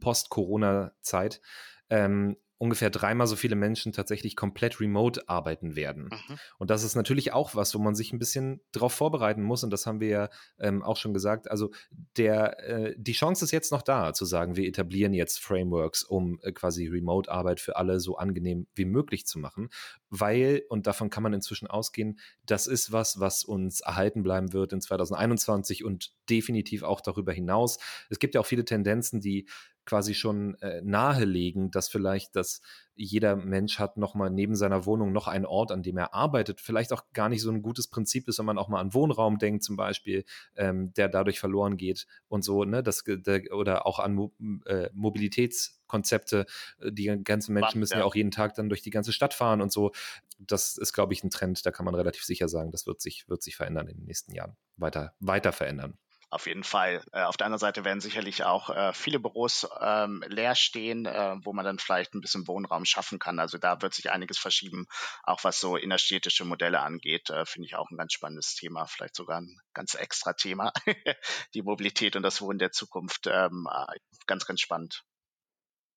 Post-Corona-Zeit, ähm, ungefähr dreimal so viele Menschen tatsächlich komplett remote arbeiten werden. Mhm. Und das ist natürlich auch was, wo man sich ein bisschen darauf vorbereiten muss. Und das haben wir ja ähm, auch schon gesagt. Also der, äh, die Chance ist jetzt noch da, zu sagen, wir etablieren jetzt Frameworks, um äh, quasi Remote-Arbeit für alle so angenehm wie möglich zu machen. Weil, und davon kann man inzwischen ausgehen, das ist was, was uns erhalten bleiben wird in 2021 und definitiv auch darüber hinaus. Es gibt ja auch viele Tendenzen, die quasi schon äh, nahelegen, dass vielleicht das jeder Mensch hat noch mal neben seiner Wohnung noch einen Ort, an dem er arbeitet. Vielleicht auch gar nicht so ein gutes Prinzip ist, wenn man auch mal an Wohnraum denkt zum Beispiel, ähm, der dadurch verloren geht und so, ne, das der, oder auch an Mo äh, Mobilitätskonzepte. Äh, die ganzen Menschen müssen ja. ja auch jeden Tag dann durch die ganze Stadt fahren und so. Das ist, glaube ich, ein Trend. Da kann man relativ sicher sagen, das wird sich wird sich verändern in den nächsten Jahren weiter weiter verändern. Auf jeden Fall. Äh, auf der anderen Seite werden sicherlich auch äh, viele Büros ähm, leer stehen, äh, wo man dann vielleicht ein bisschen Wohnraum schaffen kann. Also da wird sich einiges verschieben, auch was so innerstädtische Modelle angeht. Äh, Finde ich auch ein ganz spannendes Thema, vielleicht sogar ein ganz extra Thema. Die Mobilität und das Wohnen der Zukunft. Ähm, äh, ganz, ganz spannend.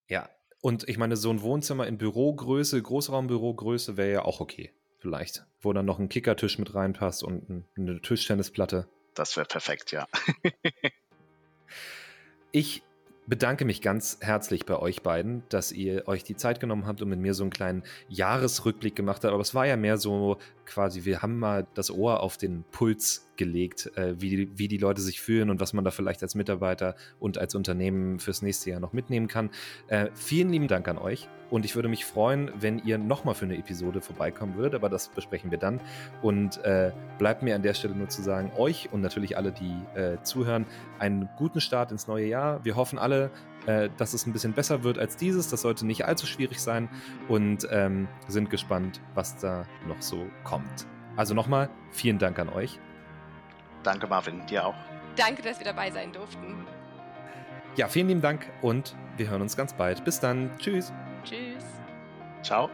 Ja, und ich meine, so ein Wohnzimmer in Bürogröße, Großraumbürogröße wäre ja auch okay. Vielleicht. Wo dann noch ein Kickertisch mit reinpasst und eine Tischtennisplatte. Das wäre perfekt, ja. ich bedanke mich ganz herzlich bei euch beiden, dass ihr euch die Zeit genommen habt und mit mir so einen kleinen Jahresrückblick gemacht habt. Aber es war ja mehr so quasi, wir haben mal das Ohr auf den Puls gelegt, äh, wie, wie die Leute sich fühlen und was man da vielleicht als Mitarbeiter und als Unternehmen fürs nächste Jahr noch mitnehmen kann. Äh, vielen lieben Dank an euch und ich würde mich freuen, wenn ihr nochmal für eine Episode vorbeikommen würdet, aber das besprechen wir dann. Und äh, bleibt mir an der Stelle nur zu sagen, euch und natürlich alle, die äh, zuhören, einen guten Start ins neue Jahr. Wir hoffen alle, äh, dass es ein bisschen besser wird als dieses. Das sollte nicht allzu schwierig sein und ähm, sind gespannt, was da noch so kommt. Also nochmal, vielen Dank an euch Danke, Marvin, dir auch. Danke, dass wir dabei sein durften. Ja, vielen lieben Dank und wir hören uns ganz bald. Bis dann. Tschüss. Tschüss. Ciao.